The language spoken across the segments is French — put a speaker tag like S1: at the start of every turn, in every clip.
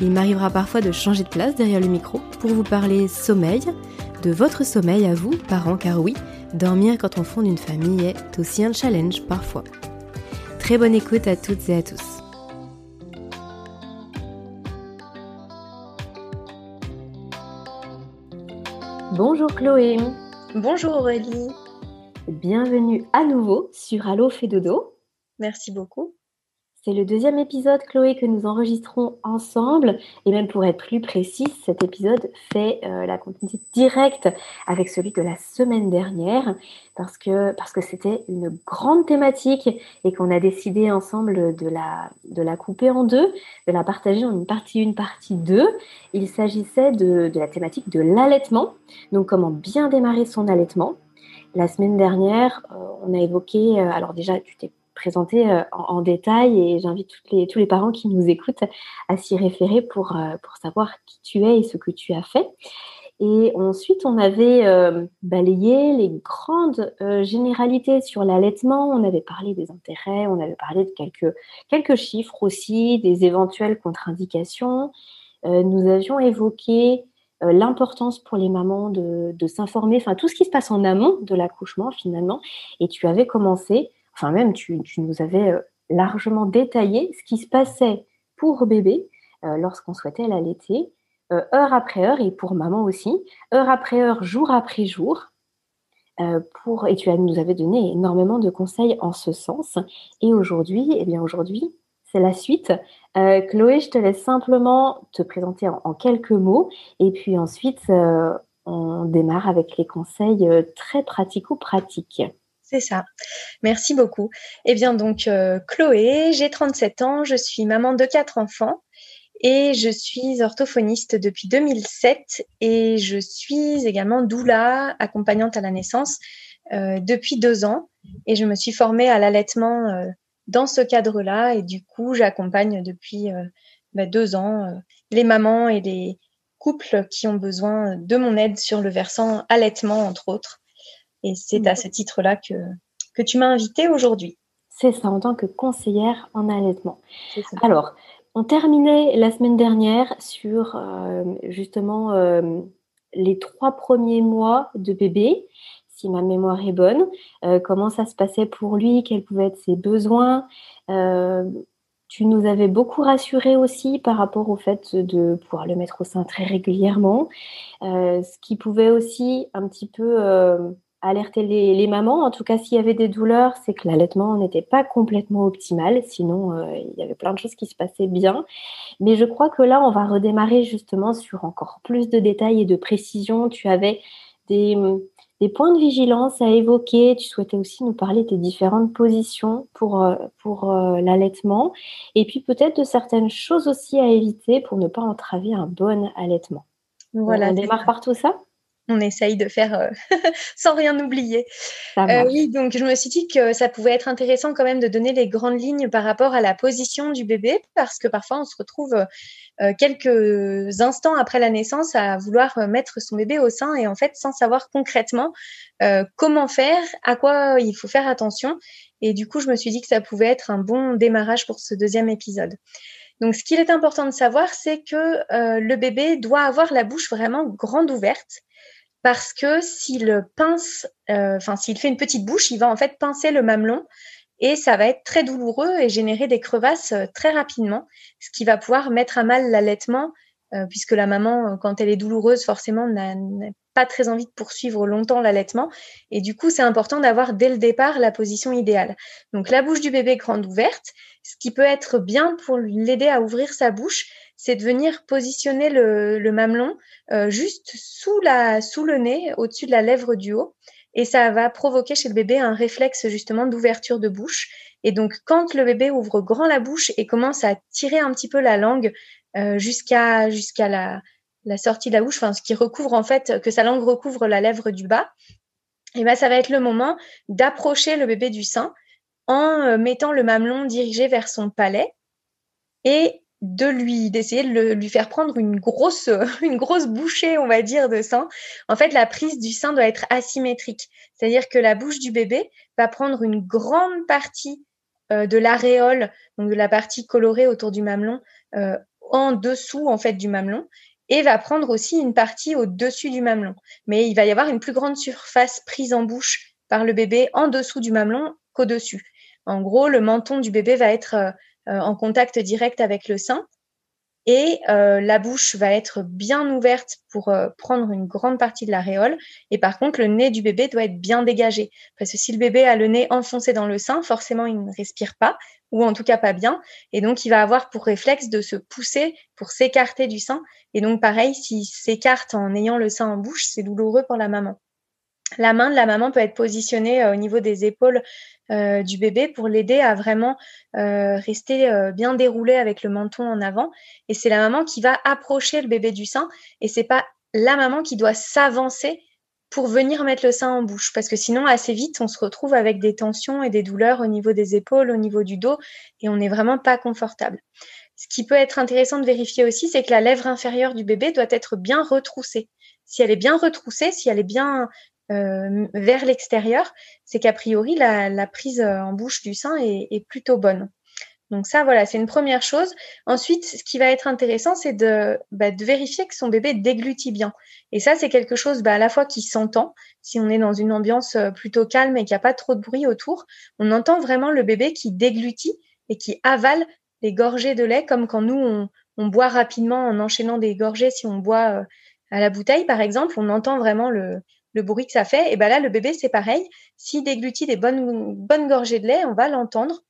S1: Il m'arrivera parfois de changer de place derrière le micro pour vous parler sommeil, de votre sommeil à vous, parents, car oui, dormir quand on fonde une famille est aussi un challenge parfois. Très bonne écoute à toutes et à tous. Bonjour Chloé.
S2: Bonjour Aurélie.
S1: Bienvenue à nouveau sur Allo Fait Dodo.
S2: Merci beaucoup.
S1: C'est le deuxième épisode, Chloé, que nous enregistrons ensemble. Et même pour être plus précise, cet épisode fait euh, la continuité directe avec celui de la semaine dernière, parce que parce que c'était une grande thématique et qu'on a décidé ensemble de la, de la couper en deux, de la partager en une partie 1, partie 2. Il s'agissait de, de la thématique de l'allaitement. Donc comment bien démarrer son allaitement. La semaine dernière, euh, on a évoqué, euh, alors déjà, tu t'es présenter euh, en, détail et j'invite les, tous les parents qui nous écoutent à s'y référer pour, euh, pour savoir qui tu es et ce que tu as fait. Et ensuite, on avait euh, balayé les grandes généralités sur l'allaitement. On avait parlé des intérêts, on avait parlé de quelques, quelques chiffres aussi, des éventuelles contre-indications. nous avions évoqué l'importance pour les mamans de, de s'informer, enfin tout ce qui se passe en amont de l'accouchement finalement. Et tu avais commencé enfin même tu, nous avais euh, largement détaillé ce qui se passait pour bébé euh, lorsqu'on souhaitait l'allaiter, euh, heure après heure, et pour maman aussi, heure après heure, jour après jour. pour, et tu nous avais donné énormément de conseils en ce sens. Et aujourd'hui, eh bien aujourd'hui, c'est la suite. Chloé, je te laisse simplement te présenter en, en quelques mots, et puis ensuite, on démarre avec les conseils très pratico-pratiques.
S2: C'est ça. Merci beaucoup. Eh bien donc euh, Chloé, j'ai 37 ans, je suis maman de quatre enfants et je suis orthophoniste depuis 2007 et je suis également doula, accompagnante à la naissance euh, depuis deux ans et je me suis formée à l'allaitement euh, dans ce cadre-là et du coup j'accompagne depuis bah, deux ans les mamans et les couples qui ont besoin de mon aide sur le versant allaitement entre autres. Et c'est à ce titre-là que, que tu m'as invitée aujourd'hui.
S1: C'est ça, en tant que conseillère en allaitement. Alors, on terminait la semaine dernière sur euh, justement euh, les trois premiers mois de bébé, si ma mémoire est bonne, euh, comment ça se passait pour lui, quels pouvaient être ses besoins? tu nous avais beaucoup rassuré aussi par rapport au fait de pouvoir le mettre au sein très régulièrement, ce qui pouvait aussi un petit peu alerter les, mamans. En tout cas, s'il y avait des douleurs, c'est que l'allaitement n'était pas complètement optimal. Sinon, euh, il y avait plein de choses qui se passaient bien. Mais je crois que là, on va redémarrer justement sur encore plus de détails et de précisions. Tu avais des, points de vigilance à évoquer. Tu souhaitais aussi nous parler des différentes positions pour, euh, pour euh, l'allaitement. Et puis peut-être de certaines choses aussi à éviter pour ne pas entraver un bon allaitement. Voilà. On démarre par tout ça?
S2: On essaye de faire euh, sans rien oublier. Euh, oui, donc je me suis dit que ça pouvait être intéressant quand même de donner les grandes lignes par rapport à la position du bébé, parce que parfois on se retrouve quelques instants après la naissance à vouloir mettre son bébé au sein et en fait sans savoir concrètement comment faire, à quoi il faut faire attention. Et du coup, je me suis dit que ça pouvait être un bon démarrage pour ce deuxième épisode. Donc, ce qu'il est important de savoir, c'est que le bébé doit avoir la bouche vraiment grande ouverte parce que s'il pince, enfin s'il fait une petite bouche, il va en fait pincer le mamelon et ça va être très douloureux et générer des crevasses euh, très rapidement, ce qui va pouvoir mettre à mal l'allaitement, euh, puisque la maman, euh, quand elle est douloureuse, forcément n'a pas très envie de poursuivre longtemps l'allaitement. Et du coup, c'est important d'avoir dès le départ la position idéale. Donc la bouche du bébé grande ouverte, ce qui peut être bien pour l'aider à ouvrir sa bouche, c'est de venir positionner le, mamelon juste sous, la, sous le nez, au-dessus de la lèvre du haut et ça va provoquer chez le bébé un réflexe justement d'ouverture de bouche. Et donc quand le bébé ouvre grand la bouche et commence à tirer un petit peu la langue euh, jusqu'à jusqu'à la, la sortie de la bouche, enfin ce qui recouvre en fait que sa langue recouvre la lèvre du bas, et ben ça va être le moment d'approcher le bébé du sein en euh, mettant le mamelon dirigé vers son palais et de lui d'essayer de lui faire prendre une grosse une grosse bouchée on va dire de sein. En fait la prise du sein doit être asymétrique. C'est-à-dire que la bouche du bébé va prendre une grande partie euh, de l'aréole donc de la partie colorée autour du mamelon euh, en dessous en fait du mamelon et va prendre aussi une partie au-dessus du mamelon. Mais il va y avoir une plus grande surface prise en bouche par le bébé en dessous du mamelon qu'au-dessus. En gros le menton du bébé va être euh, en contact direct avec le sein. Et euh, la bouche va être bien ouverte pour euh, prendre une grande partie de l'aréole. Et par contre, le nez du bébé doit être bien dégagé. Parce que si le bébé a le nez enfoncé dans le sein, forcément, il ne respire pas, ou en tout cas pas bien. Et donc, il va avoir pour réflexe de se pousser pour s'écarter du sein. Et donc, pareil, s'il s'écarte en ayant le sein en bouche, c'est douloureux pour la maman. La main de la maman peut être positionnée au niveau des épaules euh, du bébé pour l'aider à vraiment euh, rester euh, bien déroulé avec le menton en avant. Et c'est la maman qui va approcher le bébé du sein et c'est pas la maman qui doit s'avancer pour venir mettre le sein en bouche parce que sinon assez vite on se retrouve avec des tensions et des douleurs au niveau des épaules, au niveau du dos et on n'est vraiment pas confortable. Ce qui peut être intéressant de vérifier aussi, c'est que la lèvre inférieure du bébé doit être bien retroussée. Si elle est bien retroussée, si elle est bien euh, vers l'extérieur, c'est qu'a priori la, prise euh, en bouche du sein est, plutôt bonne. Donc ça, voilà, c'est une première chose. Ensuite, ce qui va être intéressant, c'est de, bah, de, vérifier que son bébé déglutit bien. Et ça, c'est quelque chose bah, à la fois qui s'entend. Si on est dans une ambiance euh, plutôt calme et qu'il n'y a pas trop de bruit autour, on entend vraiment le bébé qui déglutit et qui avale les gorgées de lait, comme quand nous, on, boit rapidement en enchaînant des gorgées. Si on boit à la bouteille, par exemple, on entend vraiment le, le bruit que ça fait. Et ben là, le bébé, c'est pareil. S'il déglutit des bonnes, gorgées de lait, on va l'entendre.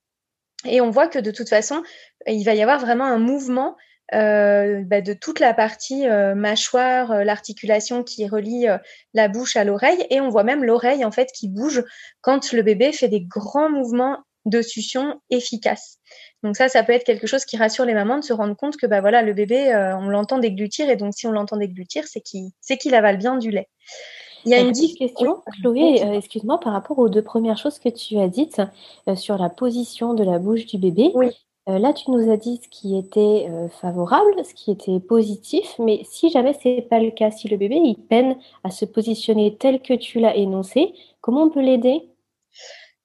S2: Et on voit que de toute façon, il va y avoir vraiment un mouvement euh, bah, de toute la partie euh, mâchoire, euh, l'articulation qui relie la bouche à l'oreille. Et on voit même l'oreille en fait qui bouge quand le bébé fait des grands mouvements de succion efficaces. Donc ça, ça peut être quelque chose qui rassure les mamans de se rendre compte que bah voilà, le bébé, on l'entend déglutir et donc si on l'entend déglutir, c'est qu'il avale bien du lait.
S1: Il y a une petite question, Chloé, euh, excuse-moi, par rapport aux deux premières choses que tu as dites euh, sur la position de la bouche du bébé.
S2: Oui.
S1: Euh, là, tu nous as dit ce qui était favorable, ce qui était positif, mais si jamais ce n'est pas le cas, si le bébé il peine à se positionner tel que tu l'as énoncé, comment on peut l'aider?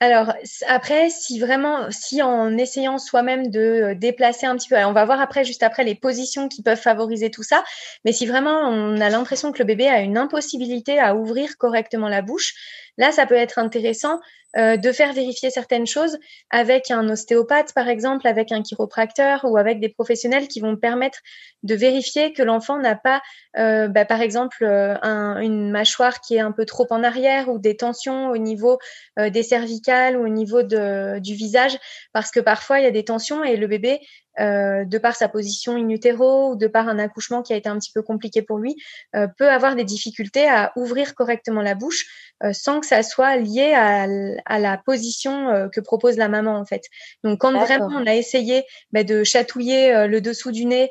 S2: Alors après, si vraiment, si en essayant soi-même de euh, déplacer un petit peu, on va voir après, juste après, les positions qui peuvent favoriser tout ça. Mais si vraiment on a l'impression que le bébé a une impossibilité à ouvrir correctement la bouche, là, ça peut être intéressant euh, de faire vérifier certaines choses avec un ostéopathe, par exemple, avec un chiropracteur ou avec des professionnels qui vont permettre de vérifier que l'enfant n'a pas, euh, bah, par exemple, euh, une mâchoire qui est un peu trop en arrière ou des tensions au niveau des cervicales ou au niveau du visage, parce que parfois il y a des tensions et le bébé euh, de par sa position in utero ou de par un accouchement qui a été un petit peu compliqué pour lui, euh, peut avoir des difficultés à ouvrir correctement la bouche euh, sans que ça soit lié à, la position que propose la maman en fait. Donc quand vraiment on a essayé bah, de chatouiller le dessous du nez,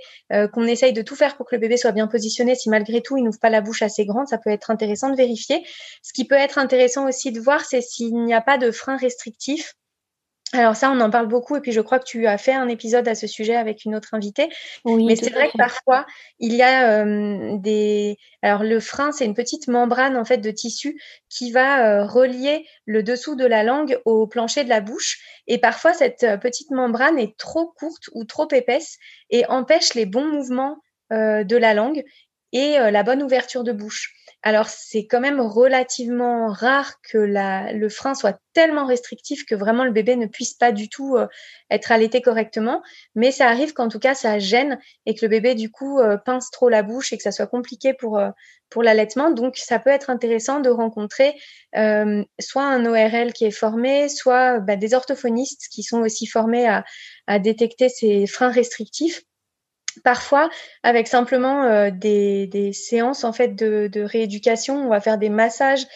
S2: qu'on essaye de tout faire pour que le bébé soit bien positionné, si malgré tout il n'ouvre pas la bouche assez grande, ça peut être intéressant de vérifier. Ce qui peut être intéressant aussi de voir, c'est s'il n'y a pas de frein restrictif alors ça, on en parle beaucoup et puis je crois que tu as fait un épisode à ce sujet avec une autre invitée. Oui, Mais c'est vrai que parfois, il y a euh, des... Alors le frein, c'est une petite membrane en fait de tissu qui va euh, relier le dessous de la langue au plancher de la bouche. Et parfois, cette euh, petite membrane est trop courte ou trop épaisse et empêche les bons mouvements de la langue et la bonne ouverture de bouche. Alors, c'est quand même relativement rare que le frein soit tellement restrictif que vraiment le bébé ne puisse pas du tout euh, être allaité correctement. Mais ça arrive qu'en tout cas, ça gêne et que le bébé, du coup, euh, pince trop la bouche et que ça soit compliqué pour, euh, pour l'allaitement. Donc, ça peut être intéressant de rencontrer soit un ORL qui est formé, soit bah, des orthophonistes qui sont aussi formés à, à détecter ces freins restrictifs Parfois, avec simplement euh, des, séances en fait de, rééducation, on va faire des massages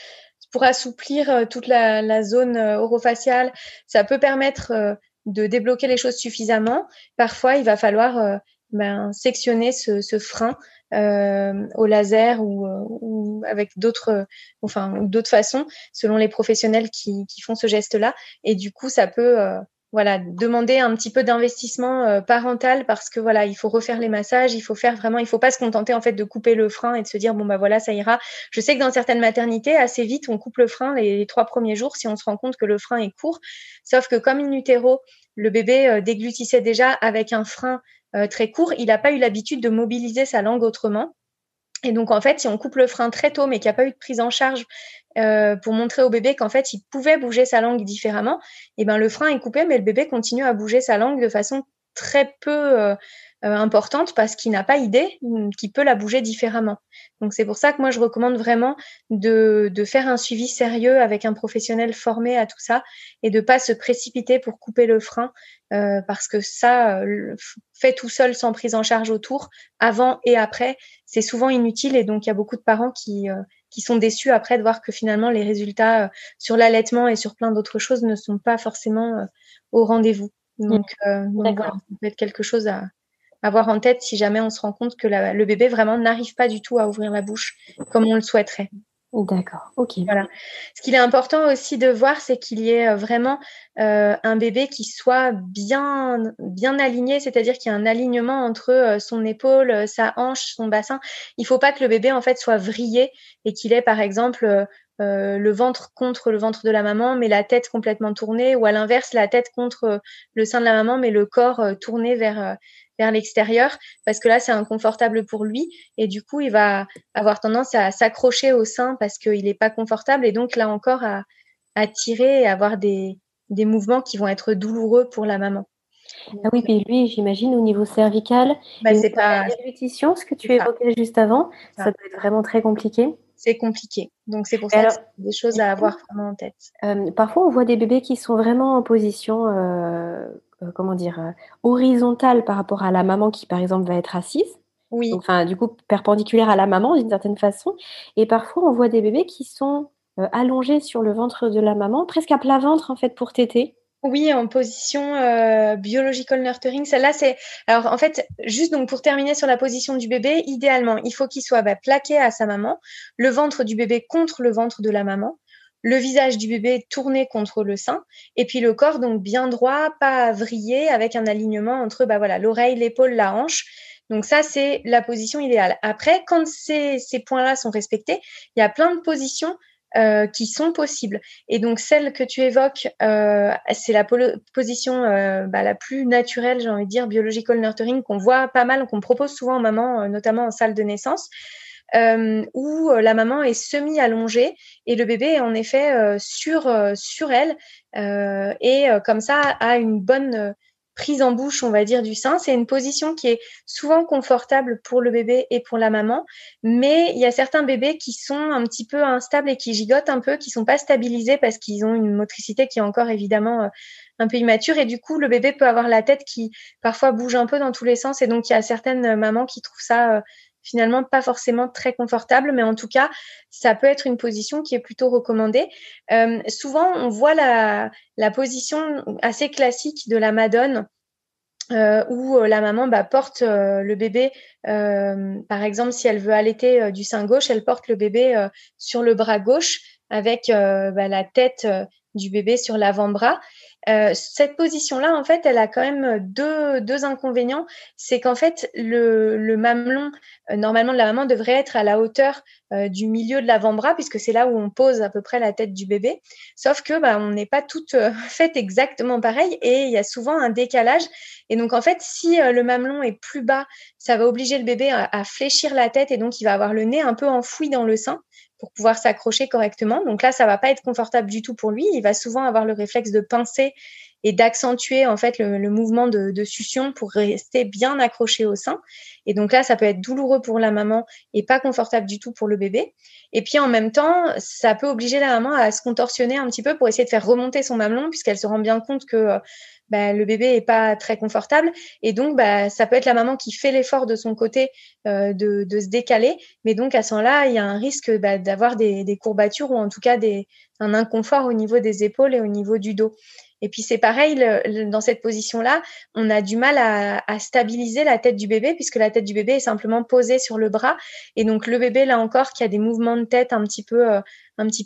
S2: pour assouplir euh, toute la, zone euh, orofaciale. Ça peut permettre de débloquer les choses suffisamment. Parfois, il va falloir ben, sectionner ce, frein au laser ou, avec d'autres, enfin d'autres façons, selon les professionnels qui, qui font ce geste-là. Et du coup, ça peut voilà, demander un petit peu d'investissement euh, parental parce que voilà, il faut refaire les massages, il faut faire vraiment, il faut pas se contenter en fait de couper le frein et de se dire bon bah voilà, ça ira. Je sais que dans certaines maternités, assez vite, on coupe le frein les, trois premiers jours si on se rend compte que le frein est court. Sauf que comme in utero, le bébé euh, déglutissait déjà avec un frein euh, très court, il n'a pas eu l'habitude de mobiliser sa langue autrement. Et donc, en fait, si on coupe le frein très tôt, mais qu'il n'y a pas eu de prise en charge euh, pour montrer au bébé qu'en fait, il pouvait bouger sa langue différemment, et ben le frein est coupé, mais le bébé continue à bouger sa langue de façon très peu euh, euh, importante parce qu'il n'a pas idée qu'il peut la bouger différemment. Donc c'est pour ça que moi je recommande vraiment de, faire un suivi sérieux avec un professionnel formé à tout ça et de pas se précipiter pour couper le frein euh, parce que ça fait tout seul sans prise en charge autour, avant et après, c'est souvent inutile et donc il y a beaucoup de parents qui qui sont déçus après de voir que finalement les résultats sur l'allaitement et sur plein d'autres choses ne sont pas forcément au rendez-vous. Donc, euh, donc ça peut être quelque chose à, avoir en tête si jamais on se rend compte que le bébé vraiment n'arrive pas du tout à ouvrir la bouche comme on le souhaiterait.
S1: D'accord, ok.
S2: Voilà. Ce qu'il est important aussi de voir, c'est qu'il y ait euh, vraiment euh, un bébé qui soit bien, bien aligné, c'est-à-dire qu'il y a un alignement entre euh, son épaule, sa hanche, son bassin. Il ne faut pas que le bébé en fait soit vrillé et qu'il ait par exemple le ventre contre le ventre de la maman, mais la tête complètement tournée, ou à l'inverse, la tête contre le sein de la maman, mais le corps tourné vers, vers l'extérieur parce que là c'est inconfortable pour lui et du coup il va avoir tendance à s'accrocher au sein parce qu'il n'est pas confortable et donc là encore à, à tirer et avoir des, des mouvements qui vont être douloureux pour la maman.
S1: Ah oui, puis lui, j'imagine au niveau cervical,
S2: bah, c'est pas
S1: répétition, ce que tu évoquais juste avant, ça. doit être vraiment très compliqué.
S2: C'est compliqué, donc c'est pour ça que c'est des choses à avoir vraiment en tête.
S1: Euh, parfois, on voit des bébés qui sont vraiment en position euh, euh, comment dire, euh, horizontale par rapport à la maman qui, par exemple, va être assise.
S2: Oui.
S1: enfin, du coup, perpendiculaire à la maman d'une certaine façon. Et parfois, on voit des bébés qui sont euh, allongés sur le ventre de la maman, presque à plat ventre en fait pour téter.
S2: Oui, en position biological nurturing. Celle-là, c'est. Alors, en fait, juste donc pour terminer sur la position du bébé, idéalement, il faut qu'il soit bah, plaqué à sa maman, le ventre du bébé contre le ventre de la maman, le visage du bébé tourné contre le sein, et puis le corps donc bien droit, pas vrillé, avec un alignement entre bah voilà l'oreille, l'épaule, la hanche. Donc ça, c'est la position idéale. Après, quand ces, points-là sont respectés, il y a plein de positions euh, qui sont possibles. Et donc celle que tu évoques, euh, c'est la position euh, bah, la plus naturelle, j'ai envie de dire, biological nurturing, qu'on voit pas mal, qu'on propose souvent aux mamans, notamment en salle de naissance euh, où euh, la maman est semi-allongée et le bébé est en effet euh, sur, euh, sur elle et comme ça a une bonne prise en bouche, on va dire, du sein. C'est une position qui est souvent confortable pour le bébé et pour la maman, mais il y a certains bébés qui sont un petit peu instables et qui gigotent un peu, qui sont pas stabilisés parce qu'ils ont une motricité qui est encore évidemment un peu immature et du coup le bébé peut avoir la tête qui parfois bouge un peu dans tous les sens et donc il y a certaines mamans qui trouvent ça finalement pas forcément très confortable, mais en tout cas, ça peut être une position qui est plutôt recommandée. Euh, souvent, on voit la, position assez classique de la Madone. Euh, où euh, la maman bah, porte le bébé, par exemple, si elle veut allaiter du sein gauche, elle porte le bébé sur le bras gauche avec bah, la tête du bébé sur l'avant-bras. Euh, cette position-là, en fait, elle a quand même deux, deux inconvénients. C'est qu'en fait, le, le mamelon, euh, normalement, de la maman devrait être à la hauteur euh, du milieu de l'avant-bras, puisque c'est là où on pose à peu près la tête du bébé. Sauf que bah, on n'est pas toutes faites exactement pareil et il y a souvent un décalage. Et donc, en fait, si le mamelon est plus bas, ça va obliger le bébé à, à fléchir la tête et donc il va avoir le nez un peu enfoui dans le sein pour pouvoir s'accrocher correctement. Donc là, ça va pas être confortable du tout pour lui. Il va souvent avoir le réflexe de pincer et d'accentuer en fait le, mouvement de, de, succion pour rester bien accroché au sein. Et donc là, ça peut être douloureux pour la maman et pas confortable du tout pour le bébé. Et puis en même temps, ça peut obliger la maman à se contorsionner un petit peu pour essayer de faire remonter son mamelon puisqu'elle se rend bien compte que bah, le bébé est pas très confortable et donc bah, ça peut être la maman qui fait l'effort de son côté euh, de, de, se décaler, mais donc à ce moment-là, il y a un risque bah, d'avoir des, des, courbatures ou en tout cas des, un inconfort au niveau des épaules et au niveau du dos. Et puis c'est pareil, dans cette position-là, on a du mal à, stabiliser la tête du bébé puisque la tête du bébé est simplement posée sur le bras. Et donc le bébé, là encore, qui a des mouvements de tête un petit peu, euh,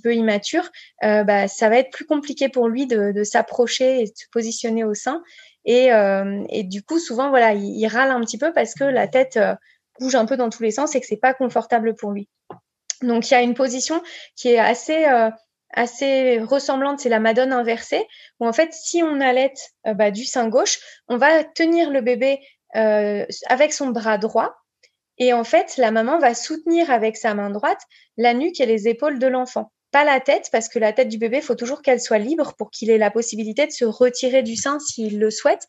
S2: immatures, euh, bah, ça va être plus compliqué pour lui de, s'approcher et de se positionner au sein. Et, euh, et, du coup, souvent, voilà, il, il, râle un petit peu parce que la tête bouge un peu dans tous les sens et que c'est pas confortable pour lui. Donc il y a une position qui est assez assez ressemblante, c'est la madone inversée, où en fait, si on allait euh, bah, du sein gauche, on va tenir le bébé euh, avec son bras droit, et en fait, la maman va soutenir avec sa main droite la nuque et les épaules de l'enfant. Pas la tête, parce que la tête du bébé, il faut toujours qu'elle soit libre pour qu'il ait la possibilité de se retirer du sein s'il le souhaite.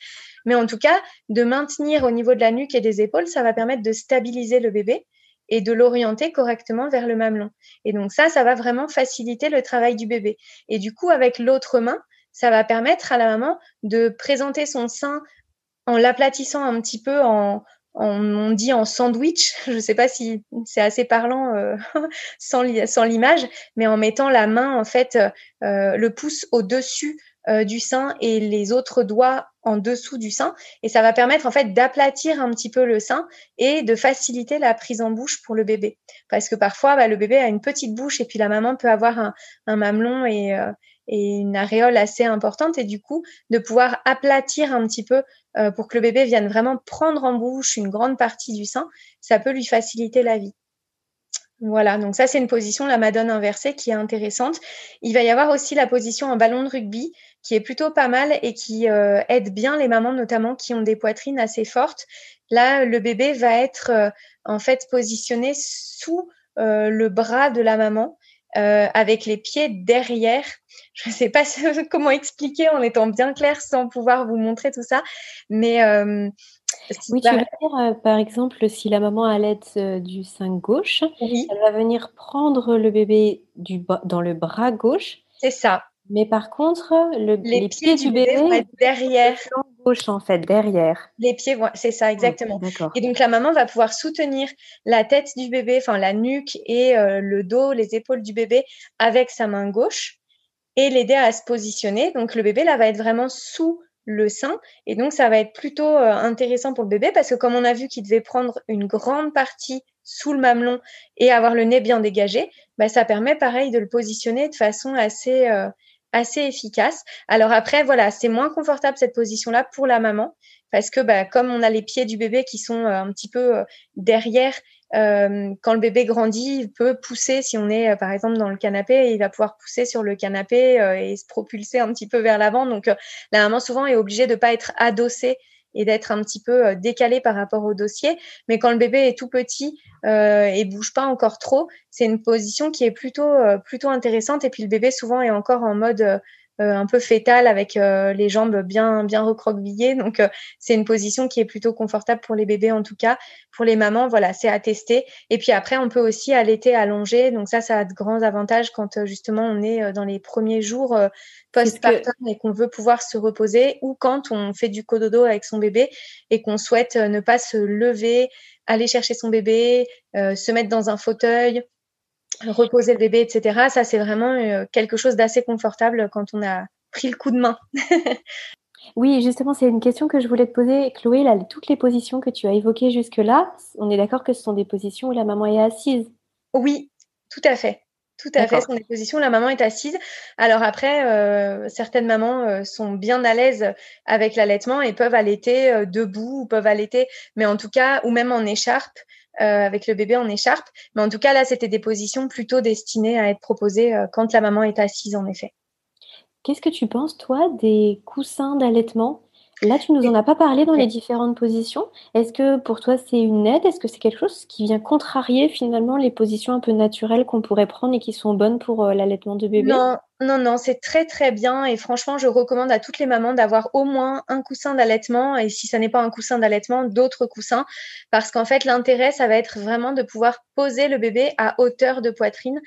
S2: Mais en tout cas, de maintenir au niveau de la nuque et des épaules, ça va permettre de stabiliser le bébé et de l'orienter correctement vers le mamelon. Et donc ça, ça va vraiment faciliter le travail du bébé. Et du coup, avec l'autre main, ça va permettre à la maman de présenter son sein en l'aplatissant un petit peu en, on dit en sandwich, je ne sais pas si c'est assez parlant euh, sans, l'image, mais en mettant la main, en fait, euh, le pouce au-dessus euh, du sein et les autres doigts en dessous du sein. Et ça va permettre en fait d'aplatir un petit peu le sein et de faciliter la prise en bouche pour le bébé. Parce que parfois, bah, le bébé a une petite bouche et puis la maman peut avoir un, mamelon et, euh, une aréole assez importante. Et du coup, de pouvoir aplatir un petit peu euh, pour que le bébé vienne vraiment prendre en bouche une grande partie du sein, ça peut lui faciliter la vie. Voilà, donc ça c'est une position, la madone inversée, qui est intéressante. Il va y avoir aussi la position en ballon de rugby, qui est plutôt pas mal et qui euh, aide bien les mamans notamment qui ont des poitrines assez fortes. Là, le bébé va être euh, en fait positionné sous euh, le bras de la maman. avec les pieds derrière. Je ne sais pas comment expliquer en étant bien clair sans pouvoir vous montrer tout ça, mais
S1: oui, tu veux dire, par exemple, si la maman allaite du sein gauche, elle va venir prendre le bébé du dans le bras gauche.
S2: C'est ça.
S1: Mais par contre, le, les, pieds, du bébé, vont
S2: être derrière.
S1: Gauche en fait, derrière.
S2: Les pieds, c'est ça exactement. et donc la maman va pouvoir soutenir la tête du bébé, enfin la nuque et euh, le dos, les épaules du bébé avec sa main gauche et l'aider à se positionner. Donc le bébé là va être vraiment sous le sein et donc ça va être plutôt euh, intéressant pour le bébé parce que comme on a vu qu'il devait prendre une grande partie sous le mamelon et avoir le nez bien dégagé, bah, ça permet pareil de le positionner de façon assez euh, assez efficace. Alors après, voilà, c'est moins confortable cette position-là pour la maman parce que bah, comme on a les pieds du bébé qui sont euh, un petit peu derrière, euh, quand le bébé grandit, il peut pousser, si on est par exemple dans le canapé, il va pouvoir pousser sur le canapé et se propulser un petit peu vers l'avant. Donc la maman souvent est obligée de pas être adossée et d'être un petit peu euh, décalé par rapport au dossier. Mais quand le bébé est tout petit euh, et bouge pas encore trop, c'est une position qui est plutôt euh, plutôt intéressante. Et puis le bébé souvent est encore en mode euh, un peu fétal avec les jambes bien bien recroquevillées. Donc c'est une position qui est plutôt confortable pour les bébés en tout cas. Pour les mamans, voilà, c'est à tester. Et puis après, on peut aussi allaiter allongé. Donc ça, ça a de grands avantages quand justement on est dans les premiers jours postpartum et qu'on veut pouvoir se reposer ou quand on fait du cododo avec son bébé et qu'on souhaite euh, ne pas se lever, aller chercher son bébé, euh, se mettre dans un fauteuil, reposer le bébé, etc. Ça, c'est vraiment euh, quelque chose d'assez confortable quand on a pris le coup de main.
S1: oui, justement, c'est une question que je voulais te poser. Chloé, là, toutes les positions que tu as évoquées jusque-là, on est d'accord que ce sont des positions où la maman est assise?
S2: Oui, tout à fait. Tout à fait, sont des positions la maman est assise. Alors après, euh, certaines mamans euh, sont bien à l'aise avec l'allaitement et peuvent allaiter euh, debout ou peuvent allaiter, mais en tout cas, ou même en écharpe, avec le bébé en écharpe. Mais en tout cas, là, c'était des positions plutôt destinées à être proposées quand la maman est assise, en effet.
S1: Qu'est-ce que tu penses, toi, des coussins d'allaitement? Là, tu nous en as pas parlé dans les différentes positions. Est-ce que pour toi, c'est une aide? Est-ce que c'est quelque chose qui vient contrarier finalement les positions un peu naturelles qu'on pourrait prendre et qui sont bonnes pour euh, l'allaitement de bébé?
S2: Non, non, non, c'est très très bien et franchement, je recommande à toutes les mamans d'avoir au moins un coussin d'allaitement et si ça n'est pas un coussin d'allaitement, d'autres coussins parce qu'en fait, l'intérêt, ça va être vraiment de pouvoir poser le bébé à hauteur de poitrine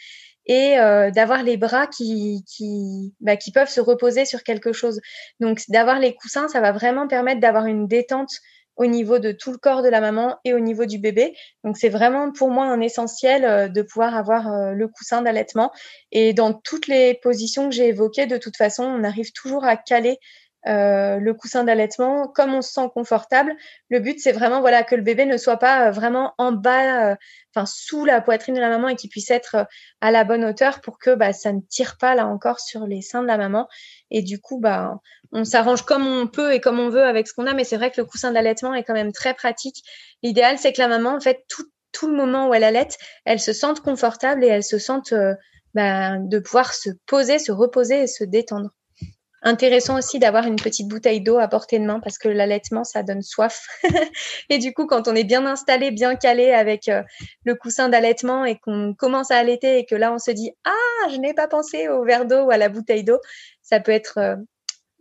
S2: et euh, d'avoir les bras qui, qui, bah, qui peuvent se reposer sur quelque chose. Donc d'avoir les coussins, ça va vraiment permettre d'avoir une détente au niveau de tout le corps de la maman et au niveau du bébé. Donc c'est vraiment pour moi un essentiel euh, de pouvoir avoir euh, le coussin d'allaitement. Et dans toutes les positions que j'ai évoquées, de toute façon, on arrive toujours à caler euh, le coussin d'allaitement comme on se sent confortable. Le but, c'est vraiment voilà que le bébé ne soit pas vraiment en bas, enfin sous la poitrine de la maman et qu'il puisse être à la bonne hauteur pour que bah, ça ne tire pas là encore sur les seins de la maman. Et du coup, bah, on s'arrange comme on peut et comme on veut avec ce qu'on a. Mais c'est vrai que le coussin d'allaitement est quand même très pratique. L'idéal, c'est que la maman, en fait, tout, le moment où elle allaite, elle se sente confortable et elle se sente bah, de pouvoir se poser, se reposer et se détendre. Intéressant aussi d'avoir une petite bouteille d'eau à portée de main parce que l'allaitement, ça donne soif. et du coup, quand on est bien installé, bien calé avec euh, le coussin d'allaitement et qu'on commence à allaiter et que là, on se dit Ah, je n'ai pas pensé au verre d'eau ou à la bouteille d'eau, ça peut être euh,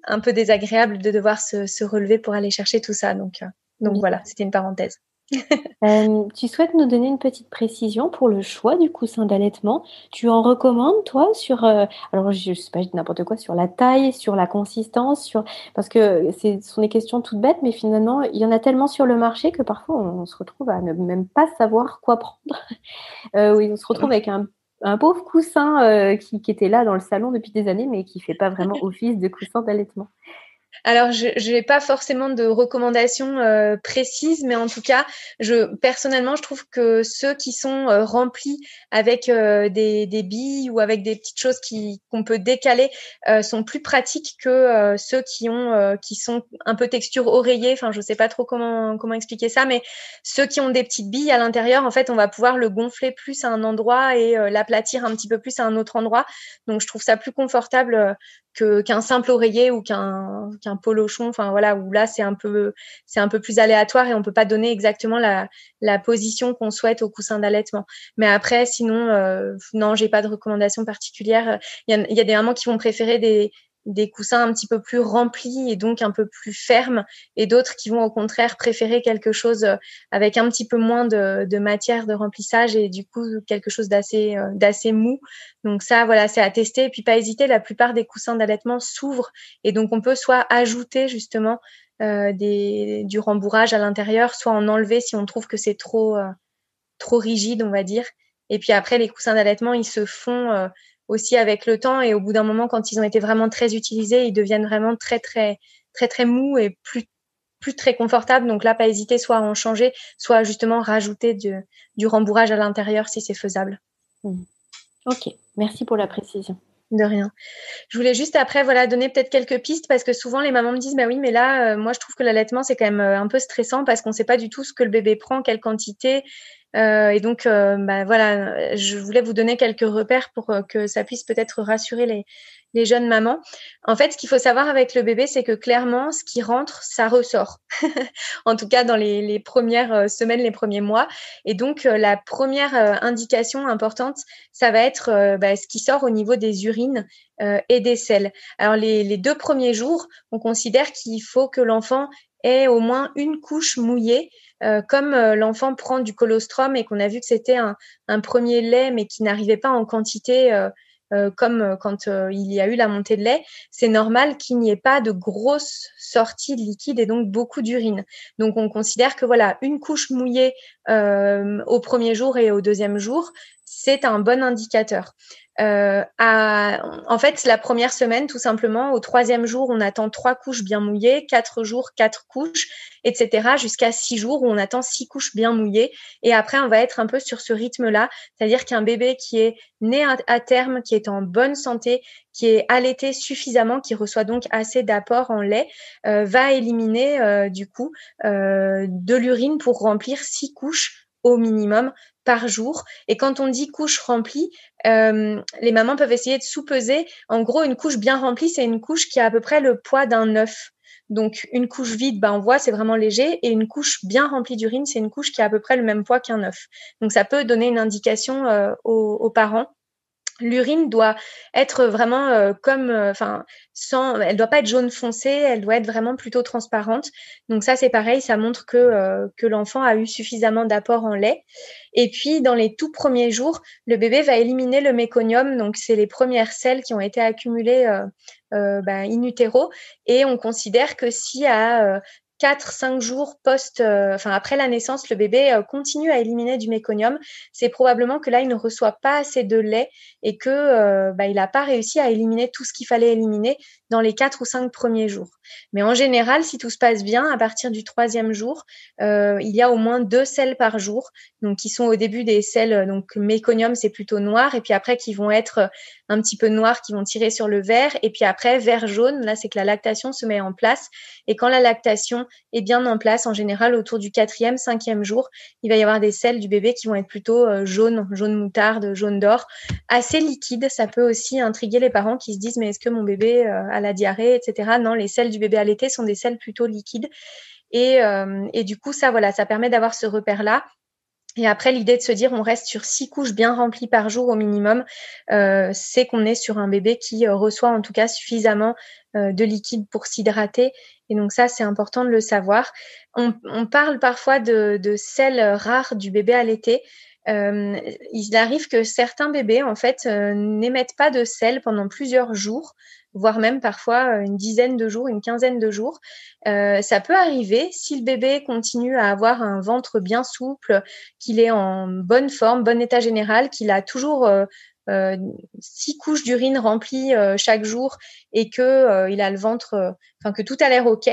S2: un peu désagréable de devoir se, relever pour aller chercher tout ça. Donc, euh, donc voilà, c'était une parenthèse.
S1: Euh, tu souhaites nous donner une petite précision pour le choix du coussin d'allaitement? Tu en recommandes, toi, sur, euh, alors je sais pas, n'importe quoi, sur la taille, sur la consistance, sur, parce que ce sont des questions toutes bêtes, mais finalement, il y en a tellement sur le marché que parfois on, se retrouve à ne même pas savoir quoi prendre. Euh, oui, on se retrouve avec un, pauvre coussin qui, qui, était là dans le salon depuis des années, mais qui fait pas vraiment office de coussin d'allaitement.
S2: Alors, je n'ai pas forcément de recommandations euh, précises, mais en tout cas, je personnellement, je trouve que ceux qui sont euh, remplis avec euh, des, des, billes ou avec des petites choses qu'on peut décaler sont plus pratiques que ceux qui ont qui sont un peu texture oreiller. Enfin, je sais pas trop comment comment expliquer ça, mais ceux qui ont des petites billes à l'intérieur, en fait, on va pouvoir le gonfler plus à un endroit et l'aplatir un petit peu plus à un autre endroit. Donc, je trouve ça plus confortable qu'un simple oreiller ou qu'un qu'un polochon enfin voilà où là c'est un peu c'est un peu plus aléatoire et on peut pas donner exactement la la position qu'on souhaite au coussin d'allaitement. Mais après sinon euh, non j'ai pas de recommandation particulière il y a, il y a des mamans qui vont préférer des des coussins un petit peu plus remplis et donc un peu plus fermes et d'autres qui vont au contraire préférer quelque chose euh, avec un petit peu moins de, de matière de remplissage et du coup quelque chose d'assez euh, d'assez mou. Donc ça voilà, c'est à tester et puis pas hésiter, la plupart des coussins d'allaitement s'ouvrent et donc on peut soit ajouter justement euh, des, du rembourrage à l'intérieur, soit en enlever si on trouve que c'est trop euh, trop rigide, on va dire. Et puis après les coussins d'allaitement, ils se font aussi avec le temps et au bout d'un moment, quand ils ont été vraiment très utilisés, ils deviennent vraiment très très très très mous et plus plus très confortables. Donc là, pas hésiter soit à en changer, soit justement rajouter du, du rembourrage à l'intérieur si c'est faisable.
S1: Mmh. Ok, merci pour la précision.
S2: De rien. Je voulais juste après voilà donner peut-être quelques pistes parce que souvent les mamans me disent bah oui mais là euh, moi je trouve que l'allaitement c'est quand même euh, un peu stressant parce qu'on ne sait pas du tout ce que le bébé prend, quelle quantité, euh, et donc, euh, bah, voilà, je voulais vous donner quelques repères pour euh, que ça puisse peut-être rassurer les, les jeunes mamans. En fait, ce qu'il faut savoir avec le bébé, c'est que clairement, ce qui rentre, ça ressort. en tout cas, dans les, les, premières semaines, les premiers mois. Et donc, la première indication importante, ça va être bah, ce qui sort au niveau des urines et des selles. Alors, les, les deux premiers jours, on considère qu'il faut que l'enfant ait au moins une couche mouillée euh, comme euh, l'enfant prend du colostrum et qu'on a vu que c'était un, premier lait, mais qui n'arrivait pas en quantité euh, comme quand il y a eu la montée de lait, c'est normal qu'il n'y ait pas de grosses sorties de liquide et donc beaucoup d'urine. Donc on considère que voilà, une couche mouillée au premier jour et au deuxième jour, c'est un bon indicateur. Euh, en fait, la première semaine, tout simplement, au troisième jour, on attend trois couches bien mouillées, quatre jours, quatre couches, etc., jusqu'à six jours où on attend six couches bien mouillées. Et après, on va être un peu sur ce rythme-là, c'est-à-dire qu'un bébé qui est né à, terme, qui est en bonne santé, qui est allaité suffisamment, qui reçoit donc assez d'apport en lait, euh, va éliminer euh, du coup de l'urine pour remplir six couches au minimum par jour. Et quand on dit couche remplie, les mamans peuvent essayer de sous-peser. En gros, une couche bien remplie, c'est une couche qui a à peu près le poids d'un œuf. Donc une couche vide, ben, on voit, c'est vraiment léger. Et une couche bien remplie d'urine, c'est une couche qui a à peu près le même poids qu'un œuf. Donc ça peut donner une indication aux, parents l'urine doit être vraiment euh, comme, euh, enfin, sans, elle doit pas être jaune foncé, elle doit être vraiment plutôt transparente. Donc ça, c'est pareil, ça montre que euh, que l'enfant a eu suffisamment d'apport en lait. Et puis dans les tout premiers jours, le bébé va éliminer le méconium, donc c'est les premières selles qui ont été accumulées ben, in utero, et on considère que si à 4-5 jours post, euh, enfin après la naissance, le bébé euh, continue à éliminer du méconium, c'est probablement que là il ne reçoit pas assez de lait et que euh, bah, n'a pas réussi à éliminer tout ce qu'il fallait éliminer dans les 4 ou 5 premiers jours. Mais en général, si tout se passe bien, à partir du troisième jour, il y a au moins deux selles par jour, donc qui sont au début des selles, donc méconium c'est plutôt noir, et puis après qui vont être un petit peu noirs, qui vont tirer sur le vert, et puis après vert jaune, là c'est que la lactation se met en place, et quand la lactation est bien en place. En général, autour du quatrième, cinquième jour, il va y avoir des selles du bébé qui vont être plutôt euh, jaunes, jaune moutarde, jaune d'or, assez liquides. Ça peut aussi intriguer les parents qui se disent mais est-ce que mon bébé euh, la diarrhée, etc. Non, les selles du bébé allaité sont des selles plutôt liquides. Et, euh, et du coup, ça, voilà, ça permet d'avoir ce repère-là. Et après, l'idée de se dire on reste sur six couches bien remplies par jour au minimum, euh, c'est qu'on est sur un bébé qui euh, reçoit en tout cas suffisamment de liquide pour s'hydrater. Et donc ça, c'est important de le savoir. On, on parle parfois de, de sel rare du bébé allaité. Euh, il arrive que certains bébés, en fait, n'émettent pas de sel pendant plusieurs jours voire même parfois une dizaine de jours, une quinzaine de jours. Euh, ça peut arriver si le bébé continue à avoir un ventre bien souple, qu'il est en bonne forme, bon état général, qu'il a toujours euh, euh, six couches d'urine remplies chaque jour et que il a le ventre, enfin que tout a l'air ok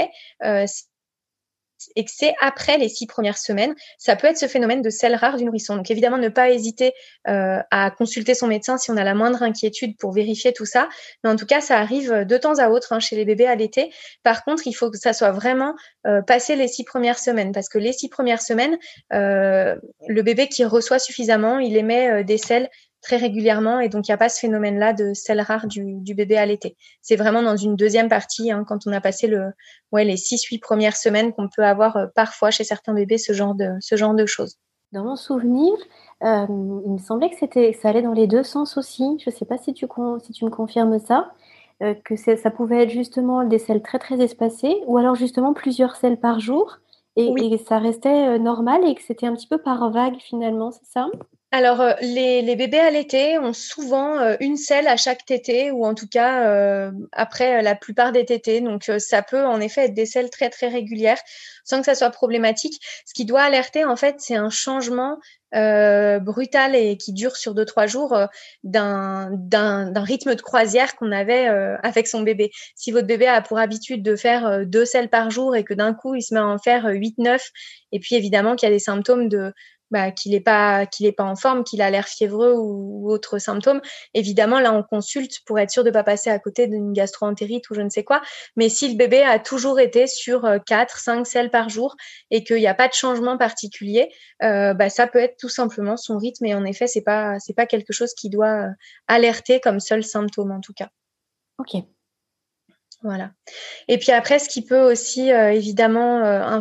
S2: et que c'est après les six premières semaines, ça peut être ce phénomène de sel rare du nourrisson. Donc évidemment, ne pas hésiter euh, à consulter son médecin si on a la moindre inquiétude pour vérifier tout ça. Mais en tout cas, ça arrive de temps à autre hein, chez les bébés à l'été. Par contre, il faut que ça soit vraiment euh, passé les six premières semaines, parce que les six premières semaines, euh, le bébé qui reçoit suffisamement, il émet des sels très régulièrement et donc il n'y a pas ce phénomène-là de sel rare du, du bébé à l'été. C'est vraiment dans une deuxième partie, hein, quand on a passé le, ouais, les 6-8 premières semaines qu'on peut avoir euh, parfois chez certains bébés ce genre de, ce genre de choses.
S1: Dans mon souvenir, euh, il me semblait que c'était, ça allait dans les deux sens aussi. Je ne sais pas si tu, si tu me confirmes ça, euh, que ça pouvait être justement des selles très très espacées ou alors justement plusieurs selles par jour et, et ça restait normal et que c'était un petit peu par vague finalement, c'est ça?
S2: Alors, euh, les, les, bébés allaités ont souvent euh, une selle à chaque tétée, ou en tout cas euh, après la plupart des tétées. Donc, ça peut en effet être des selles très très régulières, sans que ça soit problématique. Ce qui doit alerter, en fait, c'est un changement brutal et qui dure sur deux trois jours d'un d'un rythme de croisière qu'on avait avec son bébé. Si votre bébé a pour habitude de faire deux selles par jour et que d'un coup il se met à en faire huit neuf, et puis évidemment qu'il y a des symptômes de bah, qu'il n'est pas qu'il est pas en forme, qu'il a l'air fiévreux ou, ou autres symptômes, évidemment là on consulte pour être sûr de pas passer à côté d'une gastroentérite ou je ne sais quoi. Mais si le bébé a toujours été sur 4, euh, 5 selles par jour et qu'il n'y a pas de changement particulier, euh, bah, ça peut être tout simplement son rythme et en effet c'est pas c'est pas quelque chose qui doit euh, alerter comme seul symptôme en tout cas.
S1: Ok,
S2: voilà. Et puis après, ce qui peut aussi euh, évidemment euh,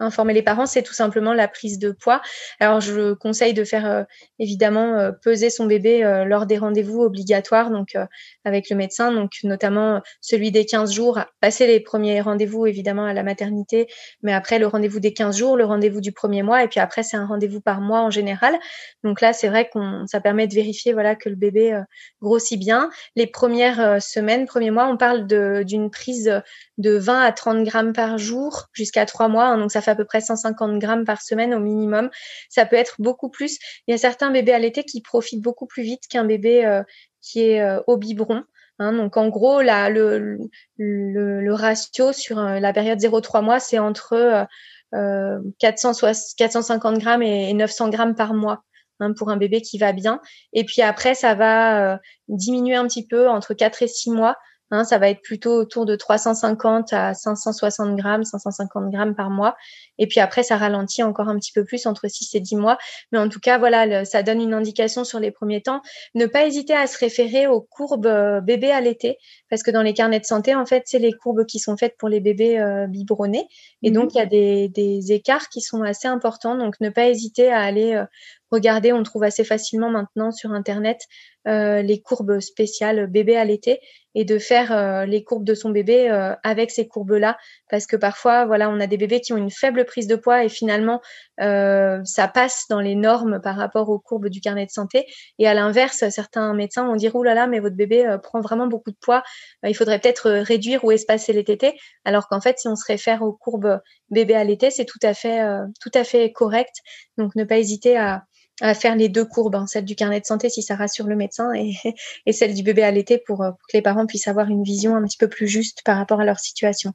S2: informer les parents, c'est tout simplement la prise de poids. Alors, je conseille de faire euh, évidemment peser son bébé lors des rendez-vous obligatoires, donc avec le médecin, donc notamment celui des 15 jours, passer les premiers rendez-vous évidemment à la maternité, mais après le rendez-vous des 15 jours, le rendez-vous du premier mois, et puis après c'est un rendez-vous par mois en général. Donc là, c'est vrai qu'on ça permet de vérifier voilà que le bébé grossit bien. Les premières semaines, premiers mois, on parle de d'une prise de 20 à 30 grammes par jour jusqu'à trois mois. Hein, donc, ça fait à peu près 150 grammes par semaine au minimum. Ça peut être beaucoup plus. Il y a certains bébés à l'été qui profitent beaucoup plus vite qu'un bébé euh, qui est au biberon. Hein. donc en gros, là, le, le, ratio sur la période 0-3 mois, c'est entre 450 grammes et 900 grammes par mois. Hein, pour un bébé qui va bien. Et puis après, ça va diminuer un petit peu entre 4 et 6 mois Hein, ça va être plutôt autour de 350 à 560 grammes, 550 grammes par mois. Et puis après, ça ralentit encore un petit peu plus entre 6 et 10 mois. Mais en tout cas, voilà, ça donne une indication sur les premiers temps. Ne pas hésiter à se référer aux courbes euh, bébés à l'été, parce que dans les carnets de santé, en fait, c'est les courbes qui sont faites pour les bébés euh, biberonnés. Et donc, mhm. il y a des, des, écarts qui sont assez importants. Donc, ne pas hésiter à aller euh, regarder. On trouve assez facilement maintenant sur Internet euh, les courbes spéciales bébé à l'été et de faire euh, les courbes de son bébé euh, avec ces courbes-là. Parce que parfois voilà on a des bébés qui ont une faible prise de poids et finalement ça passe dans les normes par rapport aux courbes du carnet de santé. Et à l'inverse certains médecins vont dire oulala là là, mais votre bébé prend vraiment beaucoup de poids il faudrait peut-être réduire ou espacer les tétés. Alors qu'en fait si on se réfère aux courbes bébé à l'été c'est tout à fait tout à fait correct. Donc ne pas hésiter à à faire les deux courbes, hein, celle du carnet de santé si ça rassure le médecin et, celle du bébé à l'été pour, euh, pour, que les parents puissent avoir une vision un petit peu plus juste par rapport à leur situation.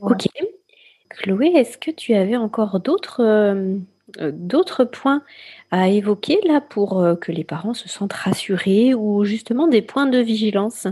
S1: Ok. Chloé, est-ce que tu avais encore d'autres euh, euh, d'autres points à évoquer là pour que les parents se sentent rassurés ou justement des points de vigilance?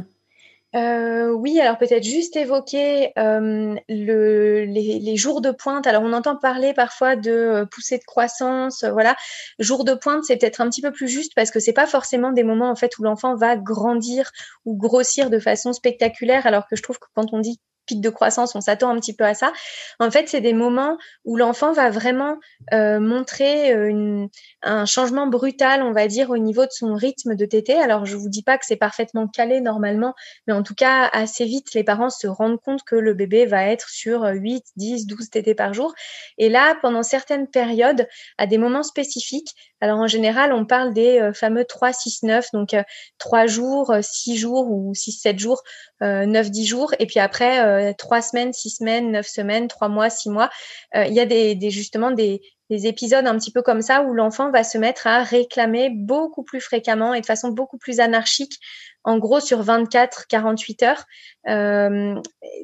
S2: Euh, oui, alors peut-être juste évoquer euh, le, les, jours de pointe. Alors on entend parler parfois de euh, poussée de croissance, voilà. Jours de pointe, c'est peut-être un petit peu plus juste parce que c'est pas forcément des moments en fait où l'enfant va grandir ou grossir de façon spectaculaire. Alors que je trouve que quand on dit pic de croissance, on s'attend un petit peu à ça. En fait, c'est des moments où l'enfant va vraiment euh, montrer euh, un changement brutal, on va dire, au niveau de son rythme de tété. Alors, je vous dis pas que c'est parfaitement calé normalement, mais en tout cas, assez vite, les parents se rendent compte que le bébé va être sur 8, 10, 12 tétés par jour. Et là, pendant certaines périodes, à des moments spécifiques, alors en général, on parle des euh, fameux 3, 6, 9, donc euh, 3 jours, 6 jours ou 6, 7 jours, 9, 10 jours, et puis après euh, trois semaines, six semaines, neuf semaines, trois mois, six mois. Euh, il y a des, justement des, épisodes un petit peu comme ça où l'enfant va se mettre à réclamer beaucoup plus fréquemment et de façon beaucoup plus anarchique, en gros sur 24, 48 heures, euh,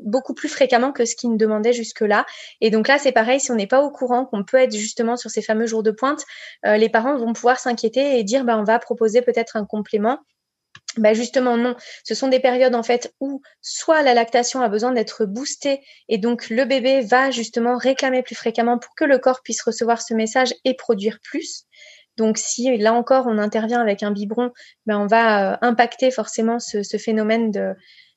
S2: beaucoup plus fréquemment que ce qu'il ne demandait jusque-là. Et donc là, c'est pareil, si on n'est pas au courant qu'on peut être justement sur ces fameux jours de pointe, les parents vont pouvoir s'inquiéter et dire, bah, on va proposer peut-être un complément bah justement non, ce sont des périodes en fait où soit la lactation a besoin d'être boostée et donc le bébé va justement réclamer plus fréquemment pour que le corps puisse recevoir ce message et produire plus. Donc si là encore on intervient avec un biberon, ben on va euh, impacter forcément ce, phénomène de,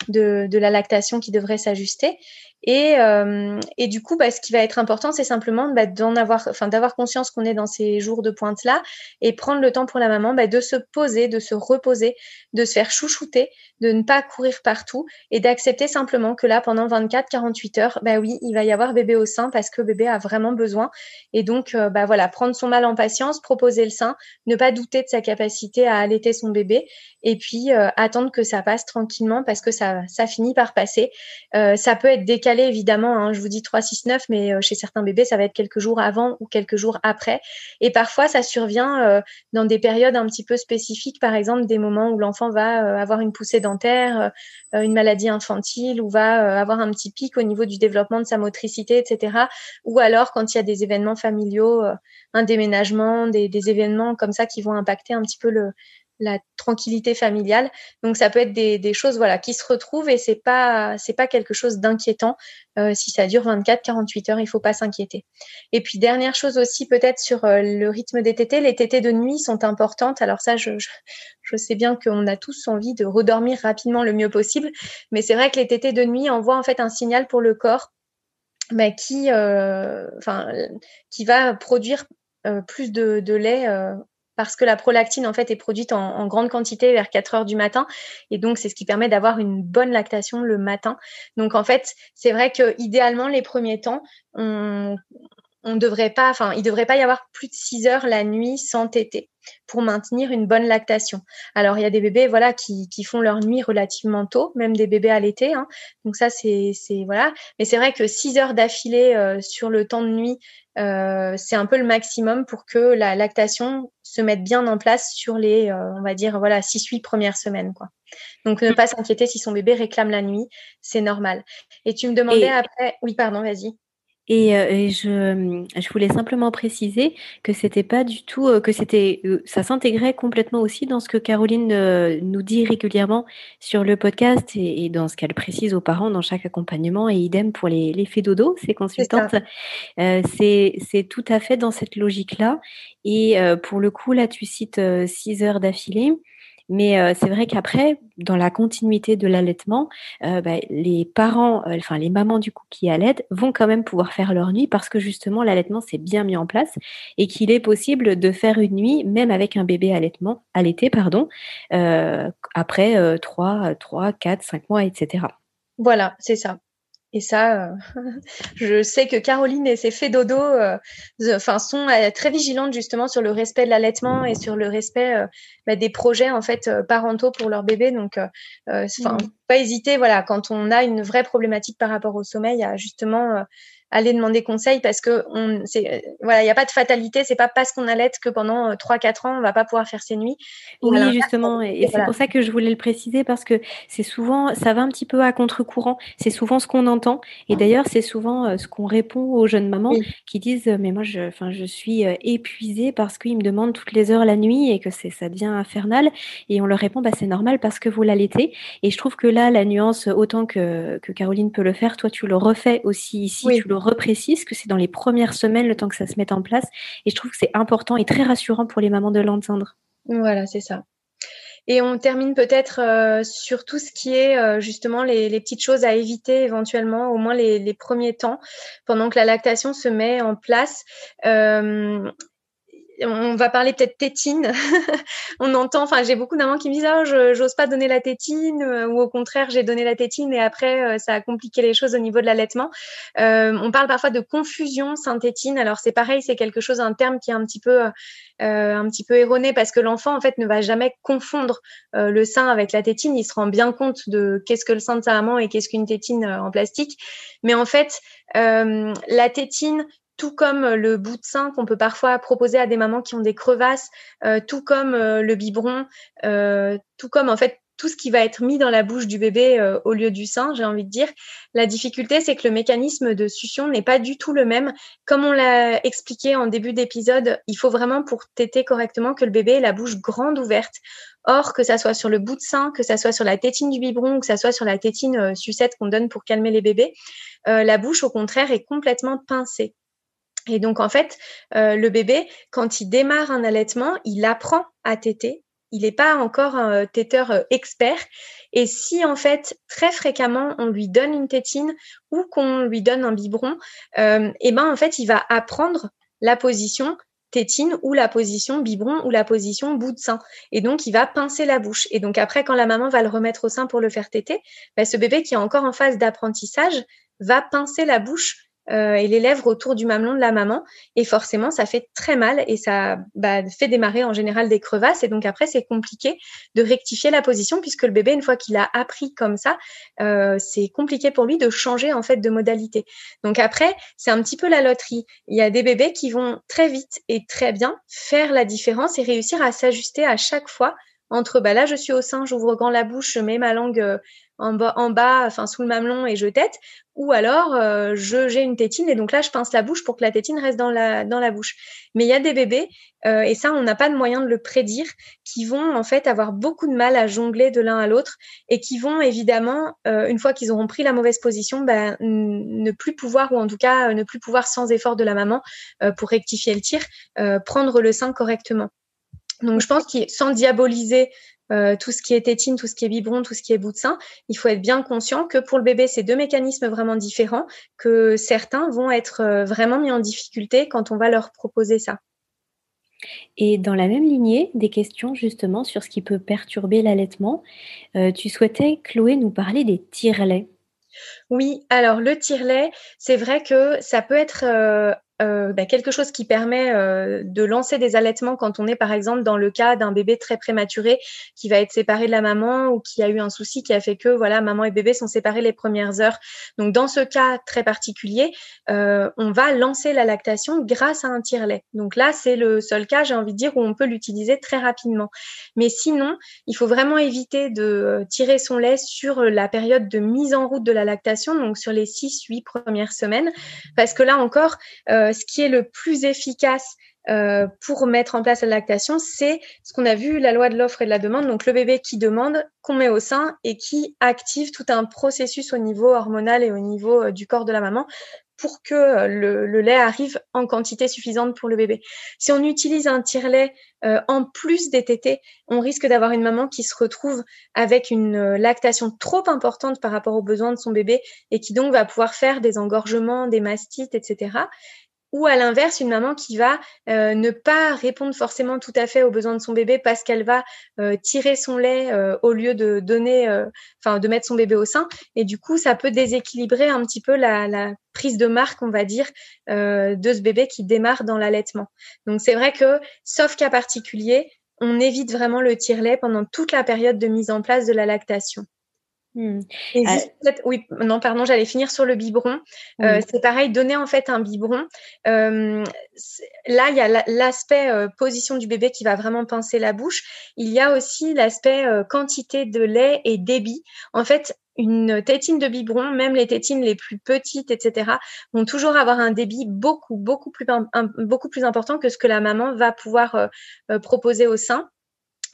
S2: de, de, la lactation qui devrait s'ajuster. Et, euh, et, du coup, bah, ce qui va être important, c'est simplement bah, d'en avoir, enfin, d'avoir conscience qu'on est dans ces jours de pointe là et prendre le temps pour la maman bah, de se poser, de se reposer, de se faire chouchouter, de ne pas courir partout et d'accepter simplement que là, pendant 24-48 heures, bah oui, il va y avoir bébé au sein parce que bébé a vraiment besoin. Et donc, euh, voilà, prendre son mal en patience, proposer le sein, ne pas douter de sa capacité à allaiter son bébé et puis euh, attendre que ça passe tranquillement parce que ça, ça finit par passer. Ça peut être décalé évidemment. Hein, je vous dis 3, 6, 9, mais euh, chez certains bébés, ça va être quelques jours avant ou quelques jours après. Et parfois, ça survient euh, dans des périodes un petit peu spécifiques, par exemple des moments où l'enfant va euh, avoir une poussée dentaire, une maladie infantile, ou va avoir un petit pic au niveau du développement de sa motricité, etc. Ou alors quand il y a des événements familiaux, un déménagement, des, des événements comme ça qui vont impacter un petit peu le, la tranquillité familiale. Donc ça peut être des, choses voilà qui se retrouvent et c'est pas pas quelque chose d'inquiétant euh, si ça dure 24 48 heures, il faut pas s'inquiéter. Et puis dernière chose aussi peut-être sur euh, le rythme des tétés, les tétés de nuit sont importantes. Alors ça je, sais bien qu'on a tous envie de redormir rapidement le mieux possible, mais c'est vrai que les tétés de nuit envoient en fait un signal pour le corps bah, qui euh, qui va produire plus de lait parce que la prolactine en fait est produite en, grande quantité vers 4 heures du matin et donc c'est ce qui permet d'avoir une bonne lactation le matin. Donc en fait, c'est vrai que idéalement les premiers temps, on, on devrait pas, enfin, il devrait pas y avoir plus de 6 heures la nuit sans téter pour maintenir une bonne lactation. Alors, il y a des bébés, voilà, qui, font leur nuit relativement tôt, même des bébés à l'été. Hein. Donc ça, c'est, c'est voilà. Mais c'est vrai que 6 heures d'affilée euh, sur le temps de nuit, c'est un peu le maximum pour que la lactation se mette bien en place sur les, on va dire, voilà, 6-8 premières semaines. Quoi. Donc, ne pas s'inquiéter si son bébé réclame la nuit, c'est normal. Et tu me demandais après. Oui, pardon, vas-y.
S1: Et, euh, je, je, voulais simplement préciser que c'était pas du tout, euh, que c'était, euh, ça s'intégrait complètement aussi dans ce que Caroline nous dit régulièrement sur le podcast et, dans ce qu'elle précise aux parents dans chaque accompagnement et idem pour les, les faits dodo, ces consultantes. C'est, c'est tout à fait dans cette logique-là. Et pour le coup, là, tu cites six heures d'affilée. Mais euh, c'est vrai qu'après, dans la continuité de l'allaitement, euh, bah, les parents, euh, enfin les mamans du coup qui allaitent, vont quand même pouvoir faire leur nuit parce que justement l'allaitement s'est bien mis en place et qu'il est possible de faire une nuit même avec un bébé allaitement, allaité, pardon, après 3, 3, 4, 5 mois, etc.
S2: Voilà, c'est ça. Et ça, euh, je sais que Caroline et ses faits dodo euh, enfin, sont euh, très vigilantes justement sur le respect de l'allaitement et sur le respect bah, des projets en fait parentaux pour leur bébé. Donc, enfin, mmh. pas hésiter, voilà, quand on a une vraie problématique par rapport au sommeil, à justement aller demander conseil parce que on, c'est, voilà, il n'y a pas de fatalité. C'est pas parce qu'on allait que pendant 3-4 euh, ans, on va pas pouvoir faire ses nuits.
S1: Oui, justement. Et, c'est pour ça que je voulais le préciser parce que c'est souvent, ça va un petit peu à contre-courant. C'est souvent ce qu'on entend. Et d'ailleurs, c'est souvent euh, ce qu'on répond aux jeunes mamans qui disent, mais moi, je, enfin, je suis euh, épuisée parce qu'ils me demandent toutes les heures la nuit et que c'est, ça devient infernal. Et on leur répond, bah, c'est normal parce que vous l'allaitez. Et je trouve que là, la nuance, autant que, que Caroline peut le faire, toi, tu le refais aussi ici, tu le reprécise que c'est dans les premières semaines, le temps que ça se mette en place. Et je trouve que c'est important et très rassurant pour les mamans de l'entendre.
S2: Voilà, c'est ça. Et on termine peut-être euh, sur tout ce qui est euh, justement les, petites choses à éviter éventuellement, au moins les, premiers temps, pendant que la lactation se met en place. Euh, on va parler peut-être tétine. on entend, enfin, j'ai beaucoup d'amants qui me disent, oh, je j'ose pas donner la tétine, euh, ou au contraire, j'ai donné la tétine et après, euh, ça a compliqué les choses au niveau de l'allaitement. Euh, on parle parfois de confusion synthétine. Alors c'est pareil, c'est quelque chose, un terme qui est un petit peu, un petit peu erroné parce que l'enfant en fait ne va jamais confondre le sein avec la tétine. Il se rend bien compte de qu'est-ce que le sein de sa maman et qu'est-ce qu'une tétine en plastique. Mais en fait, la tétine tout comme euh, le bout de sein qu'on peut parfois proposer à des mamans qui ont des crevasses, euh, tout comme euh, le biberon, tout comme en fait tout ce qui va être mis dans la bouche du bébé au lieu du sein, j'ai envie de dire. La difficulté, c'est que le mécanisme de succion n'est pas du tout le même. Comme on l'a expliqué en début d'épisode, il faut vraiment pour téter correctement que le bébé ait la bouche grande ouverte. Or, que ça soit sur le bout de sein, que ça soit sur la tétine du biberon, que ça soit sur la tétine sucette qu'on donne pour calmer les bébés, la bouche, au contraire, est complètement pincée. Et donc, en fait, euh, le bébé, quand il démarre un allaitement, il apprend à téter. Il n'est pas encore un euh, téteur euh, expert. Et si, en fait, très fréquemment, on lui donne une tétine ou qu'on lui donne un biberon, eh ben, en fait, il va apprendre la position tétine ou la position biberon ou la position bout de sein. Et donc, il va pincer la bouche. Et donc, après, quand la maman va le remettre au sein pour le faire téter, ben, ce bébé qui est encore en phase d'apprentissage va pincer la bouche euh, et les lèvres autour du mamelon de la maman. Et forcément, ça fait très mal et ça bah, fait démarrer en général des crevasses. Et donc après, c'est compliqué de rectifier la position puisque le bébé, une fois qu'il a appris comme ça, euh, c'est compliqué pour lui de changer en fait de modalité. Donc après, c'est un petit peu la loterie. Il y a des bébés qui vont très vite et très bien faire la différence et réussir à s'ajuster à chaque fois entre bah là je suis au sein, j'ouvre grand la bouche, je mets ma langue euh, en bas, en bas, enfin sous le mamelon et je tète, ou alors euh, je j'ai une tétine et donc là je pince la bouche pour que la tétine reste dans la dans la bouche. Mais il y a des bébés euh, et ça on n'a pas de moyen de le prédire qui vont en fait avoir beaucoup de mal à jongler de l'un à l'autre et qui vont évidemment une fois qu'ils auront pris la mauvaise position ben, ne plus pouvoir ou en tout cas ne plus pouvoir sans effort de la maman pour rectifier le tir prendre le sein correctement. Donc je pense qu'il sans diaboliser euh, tout ce qui est tétine, tout ce qui est biberon, tout ce qui est bout de sein, il faut être bien conscient que pour le bébé, c'est deux mécanismes vraiment différents, que certains vont être euh, vraiment mis en difficulté quand on va leur proposer ça.
S1: Et dans la même lignée, des questions justement sur ce qui peut perturber l'allaitement. Euh, tu souhaitais, Chloé, nous parler des tire-laits?
S2: Oui, alors le tire-lait, c'est vrai que ça peut être euh, bah, quelque chose qui permet euh, de lancer des allaitements quand on est par exemple dans le cas d'un bébé très prématuré qui va être séparé de la maman ou qui a eu un souci qui a fait que voilà maman et bébé sont séparés les premières heures. Donc dans ce cas très particulier, euh, on va lancer la lactation grâce à un tire-lait. Donc là c'est le seul cas, j'ai envie de dire où on peut l'utiliser très rapidement. Mais sinon, il faut vraiment éviter de tirer son lait sur la période de mise en route de la lactation, donc sur les 6-8 premières semaines, parce que là encore euh, ce qui est le plus efficace euh, pour mettre en place la lactation, c'est ce qu'on a vu, la loi de l'offre et de la demande. Donc le bébé qui demande, qu'on met au sein et qui active tout un processus au niveau hormonal et au niveau euh, du corps de la maman pour que le, lait arrive en quantité suffisante pour le bébé. Si on utilise un tire-lait en plus des tétés, on risque d'avoir une maman qui se retrouve avec une lactation trop importante par rapport aux besoins de son bébé et qui donc va pouvoir faire des engorgements, des mastites, etc ou à l'inverse, une maman qui va euh, ne pas répondre forcément tout à fait aux besoins de son bébé parce qu'elle va euh, tirer son lait euh, au lieu de donner, enfin de mettre son bébé au sein. Et du coup, ça peut déséquilibrer un petit peu la, la prise de marque, on va dire, de ce bébé qui démarre dans l'allaitement. Donc c'est vrai que, sauf cas particulier, on évite vraiment le tire-lait pendant toute la période de mise en place de la lactation. Hmm. Euh, oui, non, pardon, j'allais finir sur le biberon. Euh, c'est pareil, donner en fait un biberon. Euh, là, il y a l'aspect position du bébé qui va vraiment pincer la bouche. Il y a aussi l'aspect quantité de lait et débit. En fait, une tétine de biberon, même les tétines les plus petites, etc., vont toujours avoir un débit beaucoup, beaucoup plus, beaucoup plus important que ce que la maman va pouvoir proposer au sein.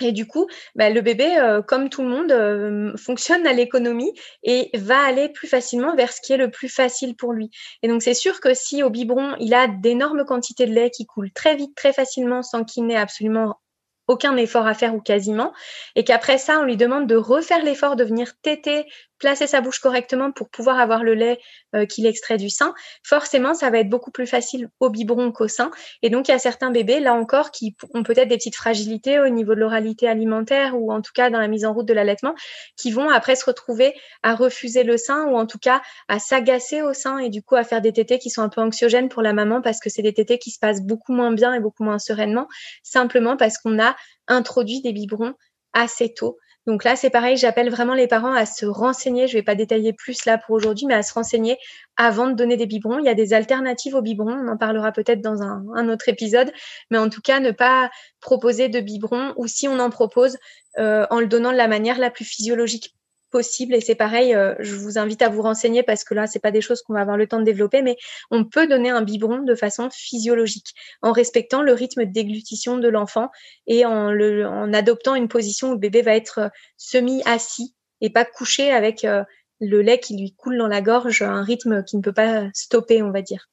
S2: Et du coup, bah, le bébé, euh, comme tout le monde, euh, fonctionne à l'économie et va aller plus facilement vers ce qui est le plus facile pour lui. Et donc, c'est sûr que si au biberon, il a d'énormes quantités de lait qui coulent très vite, très facilement, sans qu'il n'ait absolument aucun effort à faire ou quasiment, et qu'après ça, on lui demande de refaire l'effort de venir téter placer sa bouche correctement pour pouvoir avoir le lait euh, qu'il extrait du sein, forcément, ça va être beaucoup plus facile au biberon qu'au sein. Et donc, il y a certains bébés, là encore, qui ont peut-être des petites fragilités au niveau de l'oralité alimentaire ou en tout cas dans la mise en route de l'allaitement, qui vont après se retrouver à refuser le sein ou en tout cas à s'agacer au sein et du coup à faire des tétés qui sont un peu anxiogènes pour la maman parce que c'est des tétés qui se passent beaucoup moins bien et beaucoup moins sereinement, simplement parce qu'on a introduit des biberons assez tôt donc là, c'est pareil, j'appelle vraiment les parents à se renseigner. Je ne vais pas détailler plus là pour aujourd'hui, mais à se renseigner avant de donner des biberons. Il y a des alternatives aux biberons. On en parlera peut-être dans un, autre épisode. Mais en tout cas, ne pas proposer de biberons ou si on en propose, euh, en le donnant de la manière la plus physiologique possible. Et c'est pareil, euh, je vous invite à vous renseigner parce que là, c'est pas des choses qu'on va avoir le temps de développer, mais on peut donner un biberon de façon physiologique en respectant le rythme de déglutition de l'enfant et en, le, en adoptant une position où le bébé va être euh, semi-assis et pas couché avec euh, le lait qui lui coule dans la gorge, un rythme qui ne peut pas stopper, on va dire.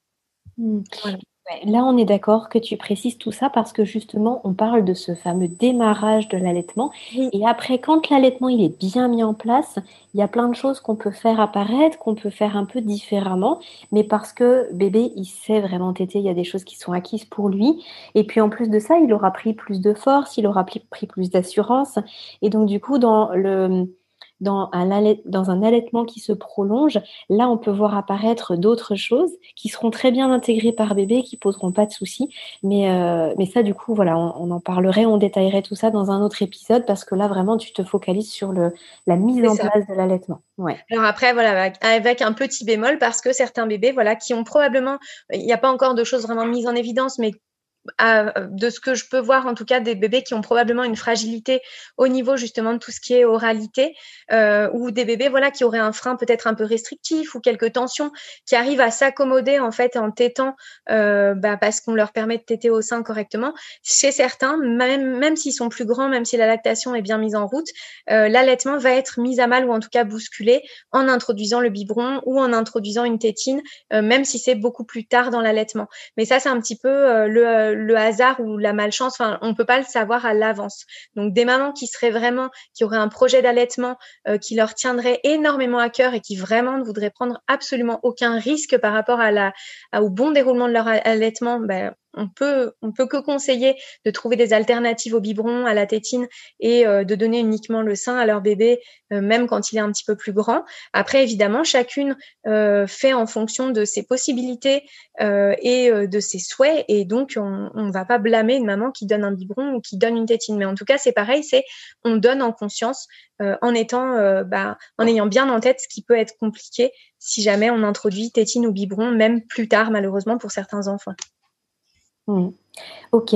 S1: Mmh. Voilà. Là, on est d'accord que tu précises tout ça parce que justement, on parle de ce fameux démarrage de l'allaitement. Et après, quand l'allaitement il est bien mis en place, il y a plein de choses qu'on peut faire apparaître, qu'on peut faire un peu différemment. Mais parce que bébé, il sait vraiment téter, il y a des choses qui sont acquises pour lui. Et puis en plus de ça, il aura pris plus de force, il aura pris plus d'assurance. Et donc, du coup, dans le dans un, dans un allaitement qui se prolonge, là, on peut voir apparaître d'autres choses qui seront très bien intégrées par bébé, qui poseront pas de soucis. Mais, euh, mais ça, du coup, voilà, on, en parlerait, on détaillerait tout ça dans un autre épisode parce que là, vraiment, tu te focalises sur le, la mise en place de l'allaitement.
S2: Ouais. Alors après, voilà, avec, un petit bémol parce que certains bébés, voilà, qui ont probablement, il n'y a pas encore de choses vraiment mises en évidence, mais de ce que je peux voir en tout cas des bébés qui ont probablement une fragilité au niveau justement de tout ce qui est oralité euh, ou des bébés voilà qui auraient un frein peut-être un peu restrictif ou quelques tensions qui arrivent à s'accommoder en fait en tétant euh, bah, parce qu'on leur permet de téter au sein correctement. Chez certains même même s'ils sont plus grands même si la lactation est bien mise en route euh, l'allaitement va être mis à mal ou en tout cas bousculé en introduisant le biberon ou en introduisant une tétine même si c'est beaucoup plus tard dans l'allaitement. Mais ça c'est un petit peu le le hasard ou la malchance, enfin, on peut pas le savoir à l'avance. Donc, des mamans qui seraient vraiment, qui auraient un projet d'allaitement euh, qui leur tiendrait énormément à cœur et qui vraiment ne voudraient prendre absolument aucun risque par rapport à la, au bon déroulement de leur allaitement, ben, on peut, on peut que conseiller de trouver des alternatives au biberon, à la tétine et euh, de donner uniquement le sein à leur bébé, euh, même quand il est un petit peu plus grand. Après, évidemment, chacune euh, fait en fonction de ses possibilités et de ses souhaits, et donc on ne va pas blâmer une maman qui donne un biberon ou qui donne une tétine. Mais en tout cas, c'est pareil, c'est on donne en conscience, en étant, bah, en ayant bien en tête ce qui peut être compliqué si jamais on introduit tétine ou biberon, même plus tard, malheureusement pour certains enfants.
S1: Mmh. Ok.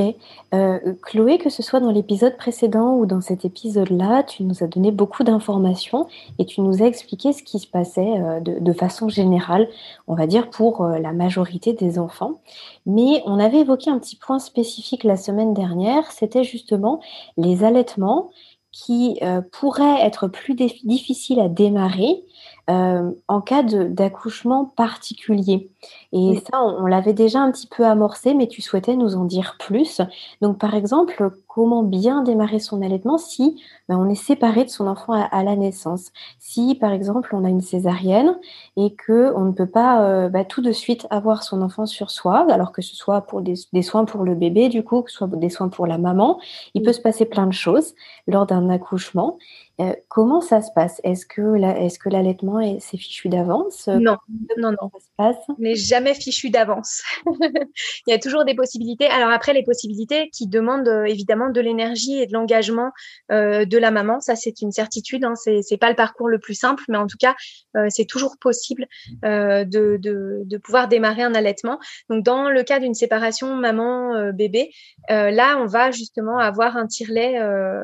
S1: Euh, Chloé, que ce soit dans l'épisode précédent ou dans cet épisode-là, tu nous as donné beaucoup d'informations et tu nous as expliqué ce qui se passait euh, de, façon générale, on va dire pour euh, la majorité des enfants. Mais on avait évoqué un petit point spécifique la semaine dernière, c'était justement les allaitements qui pourraient être plus difficiles à démarrer euh, en cas d'accouchement particulier. Et ça, on, l'avait déjà un petit peu amorcé, mais tu souhaitais nous en dire plus. Donc, par exemple, comment bien démarrer son allaitement si ben, on est séparé de son enfant à, la naissance? Si, par exemple, on a une césarienne et que on ne peut pas euh, bah, tout de suite avoir son enfant sur soi, alors que ce soit pour des, soins pour le bébé, du coup, que ce soit des soins pour la maman, il peut se passer plein de choses lors d'un accouchement. Euh, comment ça se passe? Est-ce que est-ce que l'allaitement est c'est fichu d'avance?
S2: Non, non, non. Ça se passe? Mais jamais fichu d'avance. Il y a toujours des possibilités. Alors après, les possibilités qui demandent euh, évidemment de l'énergie et de l'engagement euh, de la maman, ça c'est une certitude. Hein. C'est c'est pas le parcours le plus simple, mais en tout cas, c'est toujours possible de, de, de pouvoir démarrer un allaitement. Donc dans le cas d'une séparation maman bébé, là on va justement avoir un tire-lait.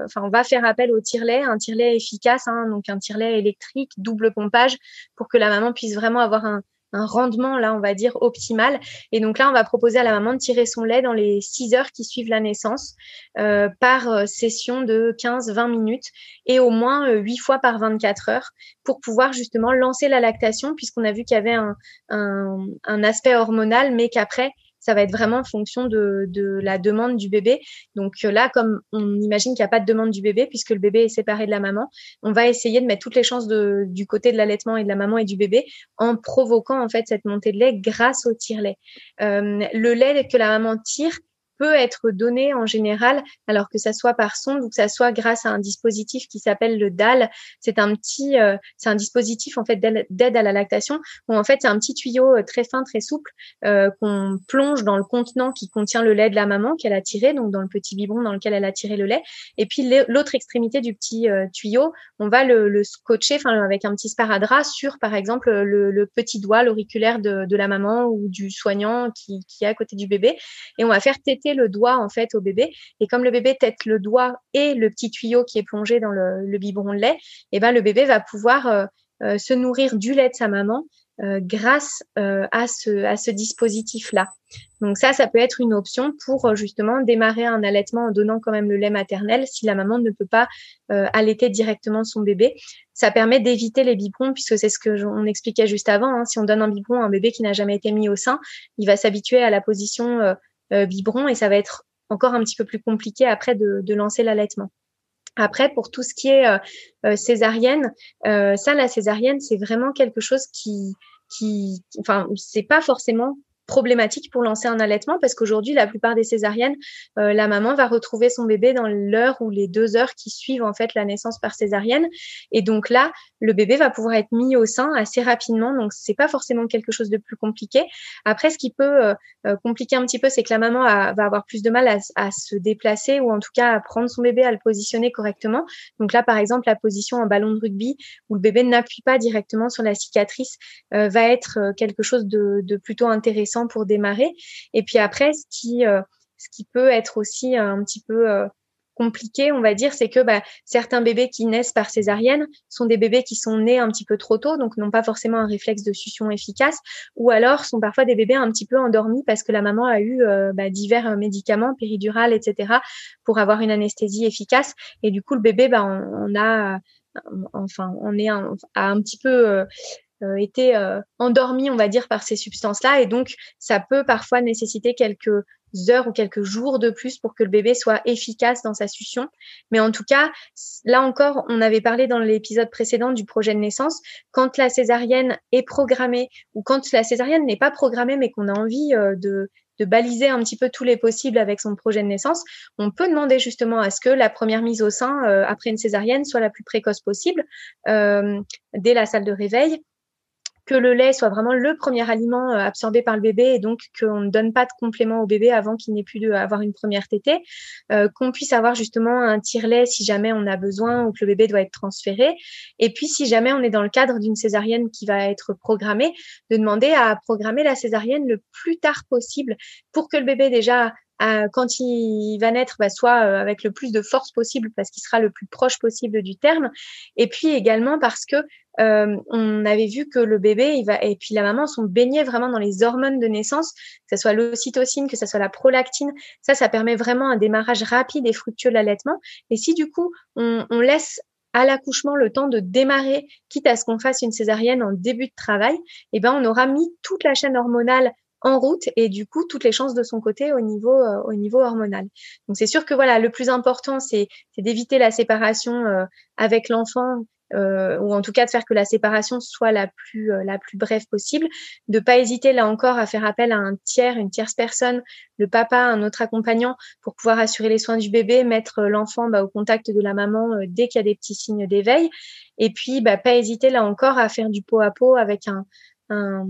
S2: Enfin, on va faire appel au tire-lait, un efficace, hein, donc un tire-lait électrique, double pompage, pour que la maman puisse vraiment avoir un, rendement, là, on va dire, optimal. Et donc là, on va proposer à la maman de tirer son lait dans les 6 heures qui suivent la naissance euh, par euh, session de 15-20 minutes et au moins 8 euh, fois par 24 heures pour pouvoir justement lancer la lactation puisqu'on a vu qu'il y avait un, un aspect hormonal, mais qu'après, ça va être vraiment en fonction de, la demande du bébé. Donc euh, là, comme on imagine qu'il n'y a pas de demande du bébé puisque le bébé est séparé de la maman, on va essayer de mettre toutes les chances du côté de l'allaitement et de la maman et du bébé en provoquant en fait cette montée de lait grâce au tire-lait. Euh, le lait que la maman tire, peut être donné en général, alors que ça soit par sonde ou que ça soit grâce à un dispositif qui s'appelle le DAL. C'est un petit, euh, c'est un dispositif en fait d'aide à la lactation où en fait c'est un petit tuyau euh, très fin, très souple euh, qu'on plonge dans le contenant qui contient le lait de la maman qu'elle a tiré, donc dans le petit biberon dans lequel elle a tiré le lait. Et puis l'autre extrémité du petit tuyau, on va le, le scotcher, enfin avec un petit sparadrap sur par exemple le, le petit doigt, l'auriculaire de, de, la maman ou du soignant qui, qui est à côté du bébé, et on va faire téter le doigt en fait au bébé. Et comme le bébé tête le doigt et le petit tuyau qui est plongé dans le, biberon de lait, eh ben le bébé va pouvoir euh, euh, se nourrir du lait de sa maman euh, grâce à ce, à ce dispositif-là. Donc ça, ça peut être une option pour justement démarrer un allaitement en donnant quand même le lait maternel si la maman ne peut pas allaiter directement son bébé. Ça permet d'éviter les biberons puisque c'est ce que on expliquait juste avant. Hein. Si on donne un biberon à un bébé qui n'a jamais été mis au sein, il va s'habituer à la position biberon et ça va être encore un petit peu plus compliqué après de, de lancer l'allaitement. Après, pour tout ce qui est euh, euh césarienne, euh, ça, la césarienne, c'est vraiment quelque chose qui, qui, enfin, c'est pas forcément problématique pour lancer un allaitement parce qu'aujourd'hui, la plupart des césariennes, euh, la maman va retrouver son bébé dans l'heure ou les deux heures qui suivent en fait la naissance par césarienne. Et donc là, le bébé va pouvoir être mis au sein assez rapidement. Donc c'est pas forcément quelque chose de plus compliqué. Après, ce qui peut euh, euh, compliquer un petit peu, c'est que la maman va avoir plus de mal à, se déplacer ou en tout cas à prendre son bébé, à le positionner correctement. Donc là, par exemple, la position en ballon de rugby où le bébé n'appuie pas directement sur la cicatrice va être quelque chose de, de plutôt intéressant pour démarrer. Et puis après, ce qui, euh, ce qui peut être aussi un petit peu euh, compliqué, on va dire, c'est que bah, certains bébés qui naissent par césarienne sont des bébés qui sont nés un petit peu trop tôt, donc n'ont pas forcément un réflexe de succion efficace, ou alors sont parfois des bébés un petit peu endormis parce que la maman a eu euh, bah, divers médicaments, péridurales, etc., pour avoir une anesthésie efficace. Et du coup, le bébé, bah, on, a, enfin, on est un, un petit peu euh, été euh, endormi, on va dire, par ces substances-là. Et donc, ça peut parfois nécessiter quelques heures ou quelques jours de plus pour que le bébé soit efficace dans sa succion. Mais en tout cas, là encore, on avait parlé dans l'épisode précédent du projet de naissance, quand la césarienne est programmée ou quand la césarienne n'est pas programmée mais qu'on a envie euh, de baliser un petit peu tous les possibles avec son projet de naissance, on peut demander justement à ce que la première mise au sein après une césarienne soit la plus précoce possible dès la salle de réveil que le lait soit vraiment le premier aliment euh, absorbé par le bébé et donc qu'on ne donne pas de complément au bébé avant qu'il n'ait pu de, avoir une première tétée, euh, qu'on puisse avoir justement un tire-lait si jamais on a besoin ou que le bébé doit être transféré. Et puis si jamais on est dans le cadre d'une césarienne qui va être programmée, de demander à programmer la césarienne le plus tard possible pour que le bébé déjà quand il va naître, bah, soit euh, avec le plus de force possible parce qu'il sera le plus proche possible du terme, et puis également parce que euh, on avait vu que le bébé, il va, et puis la maman sont baignés vraiment dans les hormones de naissance, que ce soit l'ocytocine, que ce soit la prolactine. Ça, ça permet vraiment un démarrage rapide et fructueux de l'allaitement. Et si du coup, on, on laisse à l'accouchement le temps de démarrer, quitte à ce qu'on fasse une césarienne en début de travail, eh ben on aura mis toute la chaîne hormonale en route et du coup toutes les chances de son côté au niveau euh, au niveau hormonal. Donc c'est sûr que voilà le plus important c'est d'éviter la séparation euh, avec l'enfant euh, ou en tout cas de faire que la séparation soit la plus la plus brève possible, de pas hésiter là encore à faire appel à un tiers, une tierce personne, le papa, un autre accompagnant pour pouvoir assurer les soins du bébé, mettre l'enfant bah, au contact de la maman dès qu'il y a des petits signes d'éveil, et puis bah, pas hésiter là encore à faire du pot à pot avec un, un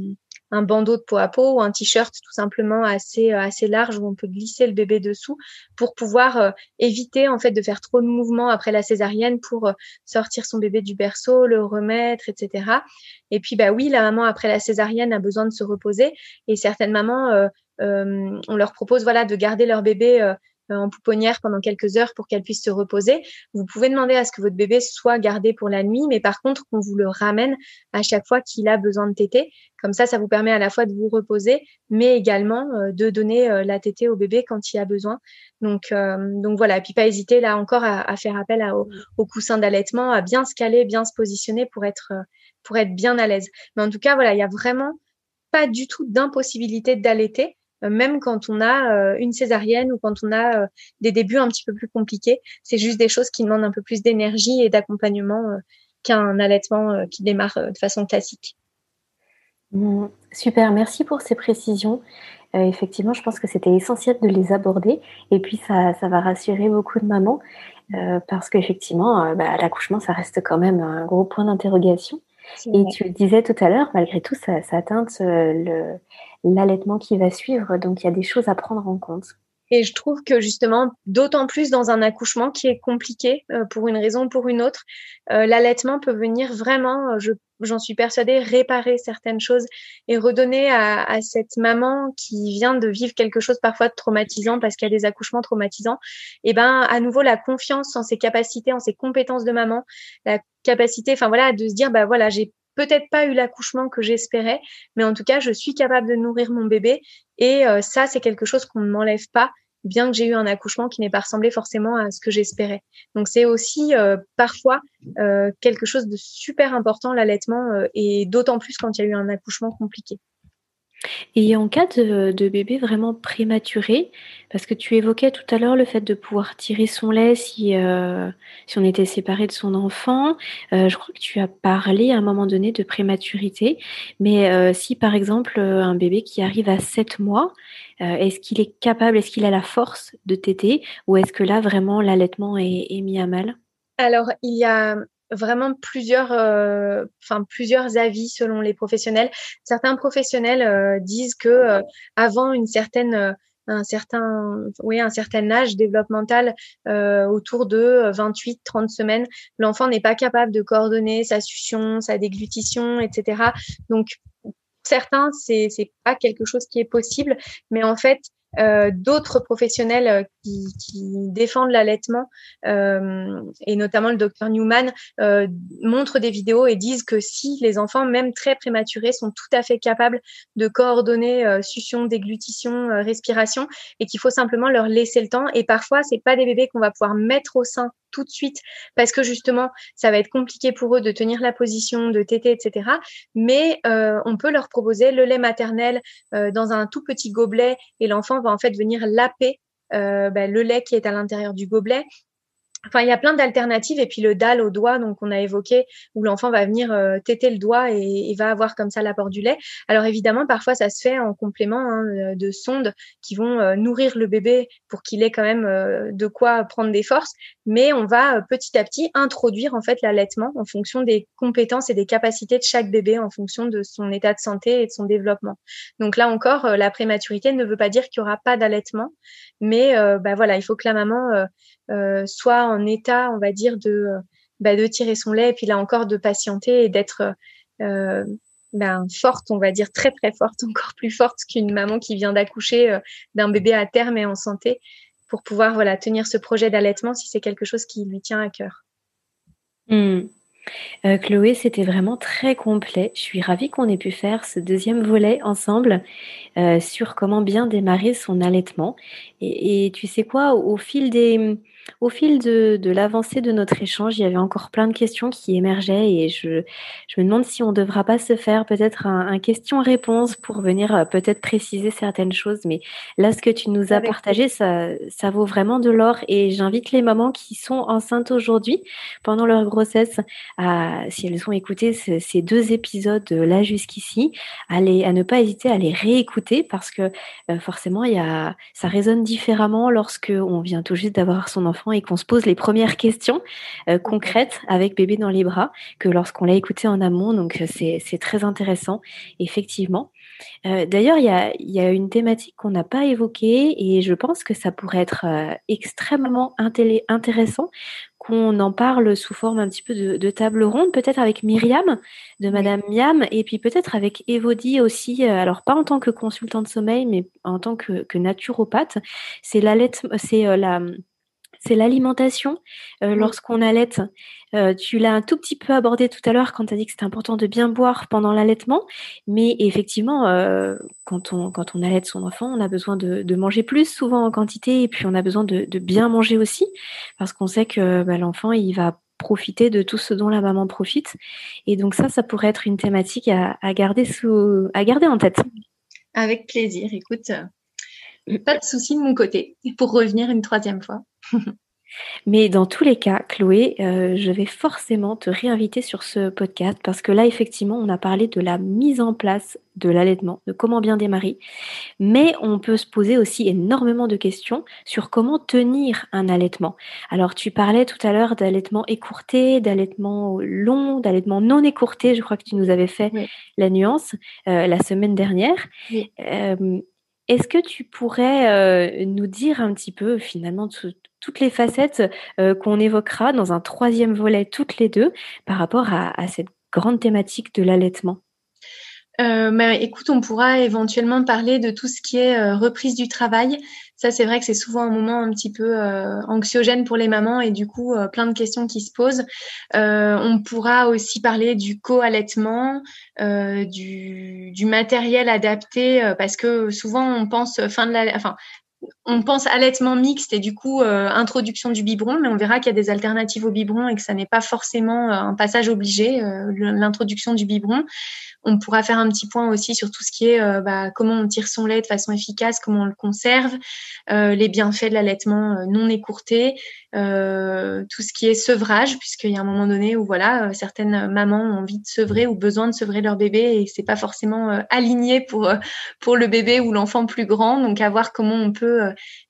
S2: un bandeau de peau à peau ou un t-shirt tout simplement assez euh, assez large où on peut glisser le bébé dessous pour pouvoir euh, éviter en fait de faire trop de mouvements après la césarienne pour euh, sortir son bébé du berceau, le remettre, etc. Et puis bah oui, la maman après la césarienne a besoin de se reposer et certaines mamans on leur propose voilà de garder leur bébé euh, en pouponnière pendant quelques heures pour qu'elle puisse se reposer. Vous pouvez demander à ce que votre bébé soit gardé pour la nuit, mais par contre qu'on vous le ramène à chaque fois qu'il a besoin de téter. Comme ça, ça vous permet à la fois de vous reposer, mais également euh, de donner euh, la tétée au bébé quand il a besoin. Donc, donc voilà. Et puis pas hésiter là encore à, faire appel au, au, coussin d'allaitement, à bien se caler, bien se positionner pour être pour être bien à l'aise. Mais en tout cas, voilà, il y a vraiment pas du tout d'impossibilité d'allaiter. Euh, même quand on a euh, une césarienne ou quand on a euh, des débuts un petit peu plus compliqués. C'est juste des choses qui demandent un peu plus d'énergie et d'accompagnement qu'un allaitement qui démarre de façon classique.
S1: Mmh, super, merci pour ces précisions. effectivement, je pense que c'était essentiel de les aborder et puis ça, ça va rassurer beaucoup de mamans parce qu'effectivement, bah, l'accouchement, ça reste quand même un gros point d'interrogation. Et tu le disais tout à l'heure, malgré tout, ça, ça teinte l'allaitement qui va suivre. Donc, il y a des choses à prendre en compte.
S2: Et je trouve que justement, d'autant plus dans un accouchement qui est compliqué euh, pour une raison ou pour une autre, euh, l'allaitement peut venir vraiment, euh, j'en suis persuadée, réparer certaines choses et redonner à, à, cette maman qui vient de vivre quelque chose parfois de traumatisant parce qu'il y a des accouchements traumatisants, et eh ben à nouveau la confiance en ses capacités, en ses compétences de maman, la capacité, enfin voilà, de se dire bah voilà, j'ai peut-être pas eu l'accouchement que j'espérais, mais en tout cas, je suis capable de nourrir mon bébé. Et euh, ça, c'est quelque chose qu'on ne m'enlève pas, bien que j'ai eu un accouchement qui n'ait pas ressemblé forcément à ce que j'espérais. Donc, c'est aussi euh, parfois euh, quelque chose de super important, l'allaitement, et d'autant plus quand il y a eu un accouchement compliqué.
S1: Et en cas de, bébé vraiment prématuré, parce que tu évoquais tout à l'heure le fait de pouvoir tirer son lait si, euh, on était séparé de son enfant, euh, je crois que tu as parlé à un moment donné de prématurité, mais euh, si par exemple un bébé qui arrive à 7 mois, est-ce qu'il est capable, est-ce qu'il a la force de téter, ou est-ce que là vraiment l'allaitement est, est mis à mal?
S2: Alors, il y a vraiment plusieurs, euh, enfin plusieurs avis selon les professionnels. Certains professionnels euh, disent que euh, avant une certaine un certain, oui, un certain âge développemental autour de 28-30 semaines, l'enfant n'est pas capable de coordonner sa succion, sa déglutition, etc. Donc certains, c'est c'est pas quelque chose qui est possible, mais en fait, euh, d'autres professionnels euh, qui, défendent l'allaitement, euh, et notamment le docteur Newman, montrent des vidéos et disent que si les enfants, même très prématurés, sont tout à fait capables de coordonner succion, déglutition, respiration, et qu'il faut simplement leur laisser le temps. Et parfois, c'est pas des bébés qu'on va pouvoir mettre au sein tout de suite parce que justement ça va être compliqué pour eux de tenir la position de téter etc mais euh, on peut leur proposer le lait maternel euh, dans un tout petit gobelet et l'enfant va en fait venir laper euh, bah, le lait qui est à l'intérieur du gobelet Enfin, il y a plein d'alternatives. Et puis le dalle au doigt, donc on a évoqué, où l'enfant va venir euh, téter le doigt et, va avoir comme ça l'apport du lait. Alors évidemment, parfois ça se fait en complément hein, de sondes qui vont nourrir le bébé pour qu'il ait quand même de quoi prendre des forces. Mais on va petit à petit introduire en fait l'allaitement en fonction des compétences et des capacités de chaque bébé, en fonction de son état de santé et de son développement. Donc là encore, la prématurité ne veut pas dire qu'il y aura pas d'allaitement, mais bah voilà, il faut que la maman euh, soit en état, on va dire, de, euh, bah, tirer son lait, et puis là encore de patienter et d'être euh, ben, forte, on va dire très très forte, encore plus forte qu'une maman qui vient d'accoucher d'un bébé à terme et en santé, pour pouvoir voilà tenir ce projet d'allaitement si c'est quelque chose qui lui tient à cœur.
S1: Mmh. Chloé, c'était vraiment très complet. Je suis ravie qu'on ait pu faire ce deuxième volet ensemble sur comment bien démarrer son allaitement. Et tu sais quoi, au fil des, au fil de, l'avancée de notre échange, il y avait encore plein de questions qui émergeaient et je, me demande si on ne devra pas se faire peut-être un, question-réponse pour venir euh, peut-être préciser certaines choses. Mais là, ce que tu nous as partagé, ça, ça vaut vraiment de l'or et j'invite les mamans qui sont enceintes aujourd'hui pendant leur grossesse, à, si elles ont écouté ces deux épisodes euh, là jusqu'ici, à, à ne pas hésiter à les réécouter parce que euh, forcément, il y a, ça résonne différemment lorsque on vient tout juste d'avoir son enfant et qu'on se pose les premières questions euh, concrètes avec bébé dans les bras que lorsqu'on l'a écouté en amont. Donc, euh, c'est très intéressant, effectivement. Euh, d'ailleurs, il y a, une thématique qu'on n'a pas évoquée et je pense que ça pourrait être extrêmement intéressant qu'on en parle sous forme un petit peu de, table ronde, peut-être avec Myriam, de Madame Miam, et puis peut-être avec Evody aussi, alors pas en tant que consultant de sommeil, mais en tant que, que naturopathe. C'est la, c'est la c'est l'alimentation. Euh, lorsqu'on allait, euh, tu l'as un tout petit peu abordé tout à l'heure quand tu as dit que c'était important de bien boire pendant l'allaitement. Mais effectivement, euh, quand, on, quand on allait son enfant, on a besoin de, manger plus, souvent en quantité, et puis on a besoin de, bien manger aussi, parce qu'on sait que bah, l'enfant, il va profiter de tout ce dont la maman profite. Et donc ça, ça pourrait être une thématique à, garder, sous, à garder en tête.
S2: Avec plaisir. Écoute, pas de souci de mon côté pour revenir une troisième fois.
S1: Mais dans tous les cas, Chloé, euh, je vais forcément te réinviter sur ce podcast parce que là, effectivement, on a parlé de la mise en place de l'allaitement, de comment bien démarrer. Mais on peut se poser aussi énormément de questions sur comment tenir un allaitement. Alors, tu parlais tout à l'heure d'allaitement écourté, d'allaitement long, d'allaitement non écourté. Je crois que tu nous avais fait la nuance euh, la semaine dernière. Euh, est-ce que tu pourrais nous dire un petit peu finalement toutes les facettes qu'on évoquera dans un troisième volet toutes les deux par rapport à cette grande thématique de l'allaitement
S2: euh, bah, écoute, on pourra éventuellement parler de tout ce qui est euh, reprise du travail. Ça, c'est vrai que c'est souvent un moment un petit peu euh, anxiogène pour les mamans et du coup, plein de questions qui se posent. on pourra aussi parler du co-allaitement, du, du, matériel adapté, parce que souvent, on pense fin de la, enfin, on pense allaitement mixte et du coup introduction du biberon, mais on verra qu'il y a des alternatives au biberon et que ça n'est pas forcément un passage obligé, l'introduction du biberon. On pourra faire un petit point aussi sur tout ce qui est euh, bah, comment on tire son lait de façon efficace, comment on le conserve, euh, les bienfaits de l'allaitement euh, non écourté, tout ce qui est sevrage, puisqu'il y a un moment donné où voilà, certaines mamans ont envie de sevrer ou besoin de sevrer leur bébé et c'est pas forcément aligné pour pour le bébé ou l'enfant plus grand. Donc à voir comment on peut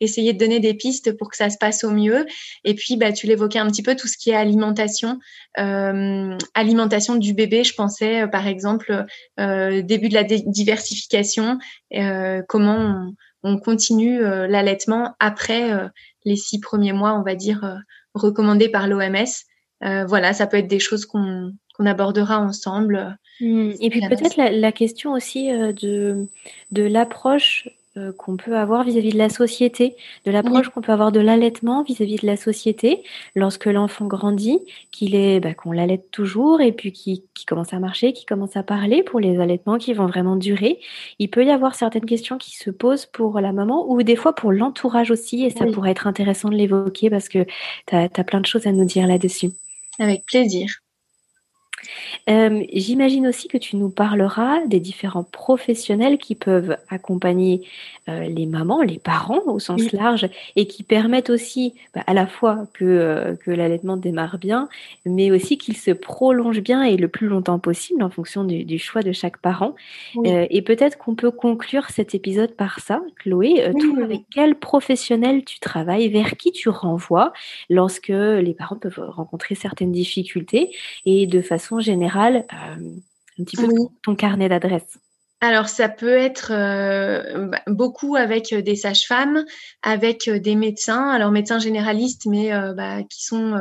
S2: essayer de donner des pistes pour que ça se passe au mieux. Et puis bah tu l'évoquais un petit peu tout ce qui est alimentation, alimentation du bébé. Je pensais par exemple euh, début de la diversification, euh, comment on, continue euh, l'allaitement après les six premiers mois, on va dire, recommandés par l'OMS. voilà, ça peut être des choses qu'on abordera ensemble.
S1: Mmh. Et puis peut-être la, question aussi de, de l'approche euh, qu'on peut avoir vis-à-vis de la société, de l'approche qu'on peut avoir de l'allaitement vis-à-vis de la société lorsque l'enfant grandit, qu'il est, bah, qu'on l'allaite toujours et puis qui, commence à marcher, qui commence à parler pour les allaitements qui vont vraiment durer. Il peut y avoir certaines questions qui se posent pour la maman ou des fois pour l'entourage aussi et ça pourrait être intéressant de l'évoquer parce que tu as, plein de choses à nous dire là-dessus.
S2: Avec plaisir.
S1: Euh, j'imagine aussi que tu nous parleras des différents professionnels qui peuvent accompagner euh, les mamans, les parents au sens large, et qui permettent aussi bah, à la fois que, euh, que l'allaitement démarre bien, mais aussi qu'il se prolonge bien et le plus longtemps possible en fonction du, choix de chaque parent. et peut-être qu'on peut conclure cet épisode par ça, Chloé. toi, avec quel professionnel tu travailles, vers qui tu renvoies lorsque les parents peuvent rencontrer certaines difficultés? Et de façon générale, euh, un petit peu ton, carnet d'adresses.
S2: Alors ça peut être euh, bah, beaucoup avec des sages-femmes, avec des médecins, alors médecins généralistes, mais euh, bah, qui sont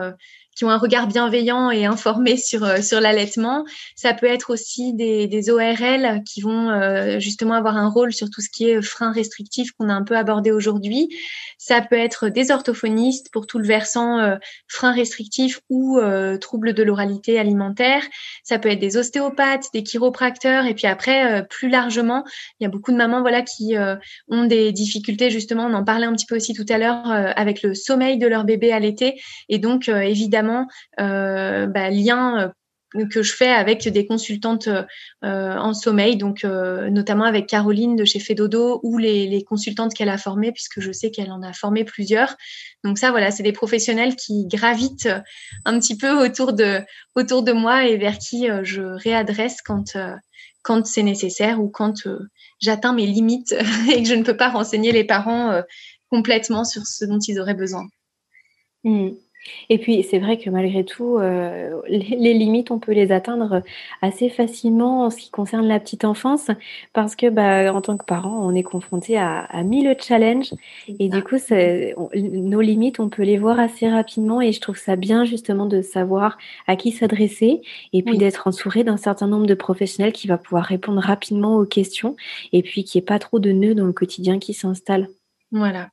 S2: qui ont un regard bienveillant et informé sur, euh, sur l'allaitement. Ça peut être aussi des, ORL qui vont euh, justement avoir un rôle sur tout ce qui est frein restrictif qu'on a un peu abordé aujourd'hui. Ça peut être des orthophonistes pour tout le versant euh, frein restrictif ou euh, troubles de l'oralité alimentaire. Ça peut être des ostéopathes, des chiropracteurs et puis après plus largement, il y a beaucoup de mamans voilà qui ont des difficultés justement, on en parlait un petit peu aussi tout à l'heure avec le sommeil de leur bébé à l'été et donc évidemment euh, bah, lien euh, que je fais avec des consultantes euh, en sommeil, donc notamment avec Caroline de chez Fedodo ou les, consultantes qu'elle a formées, puisque je sais qu'elle en a formé plusieurs. Donc ça, voilà, c'est des professionnels qui gravitent un petit peu autour de autour de moi et vers qui je réadresse quand quand c'est nécessaire ou quand j'atteins mes limites et que je ne peux pas renseigner les parents complètement sur ce dont ils auraient besoin.
S1: Mmh. Et puis, c'est vrai que malgré tout, euh, les, limites, on peut les atteindre assez facilement en ce qui concerne la petite enfance, parce que, bah, en tant que parent, on est confronté à, à mille challenges, et du coup, nos limites, on peut les voir assez rapidement, et je trouve ça bien justement de savoir à qui s'adresser, et puis d'être entouré d'un certain nombre de professionnels qui va pouvoir répondre rapidement aux questions, et puis qu'il n'y ait pas trop de nœuds dans le quotidien qui s'installent.
S2: Voilà.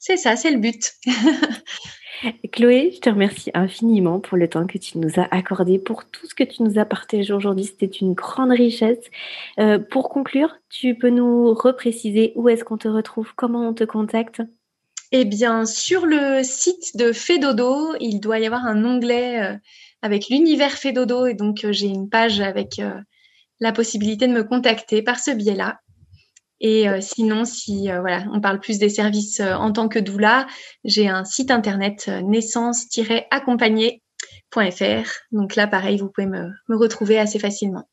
S2: C'est ça, c'est le but.
S1: Chloé, je te remercie infiniment pour le temps que tu nous as accordé, pour tout ce que tu nous as partagé aujourd'hui. C'était une grande richesse. Euh, pour conclure, tu peux nous repréciser où est-ce qu'on te retrouve, comment on te contacte?
S2: Eh bien, sur le site de Fedodo, il doit y avoir un onglet euh, avec l'univers Fedodo et donc euh, j'ai une page avec la possibilité de me contacter par ce biais-là. Et euh, sinon, si euh, voilà, on parle plus des services euh, en tant que doula, j'ai un site internet naissance-accompagné.fr. Donc là, pareil, vous pouvez me, me retrouver assez facilement.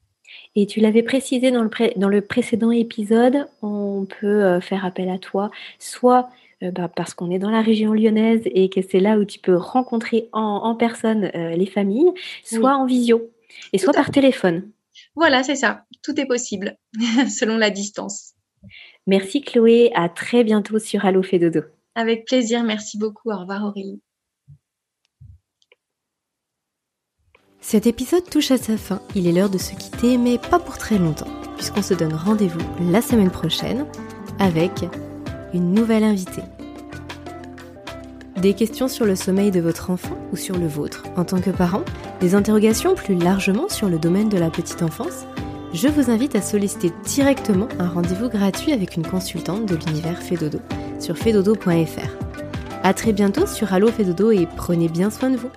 S1: Et tu l'avais précisé dans le, dans le précédent épisode, on peut faire appel à toi, soit bah, parce qu'on est dans la région lyonnaise et que c'est là où tu peux rencontrer en, en personne les familles, soit en visio, et soit par téléphone.
S2: Voilà, c'est ça. Tout est possible, selon la distance.
S1: Merci Chloé, à très bientôt sur Allo Dodo.
S2: Avec plaisir, merci beaucoup. Au revoir Aurélie.
S1: Cet épisode touche à sa fin. Il est l'heure de se quitter, mais pas pour très longtemps, puisqu'on se donne rendez-vous la semaine prochaine avec une nouvelle invitée. Des questions sur le sommeil de votre enfant ou sur le vôtre en tant que parent Des interrogations plus largement sur le domaine de la petite enfance je vous invite à solliciter directement un rendez-vous gratuit avec une consultante de l'univers Fedodo sur fedodo.fr. A très bientôt sur Allo Fedodo et prenez bien soin de vous.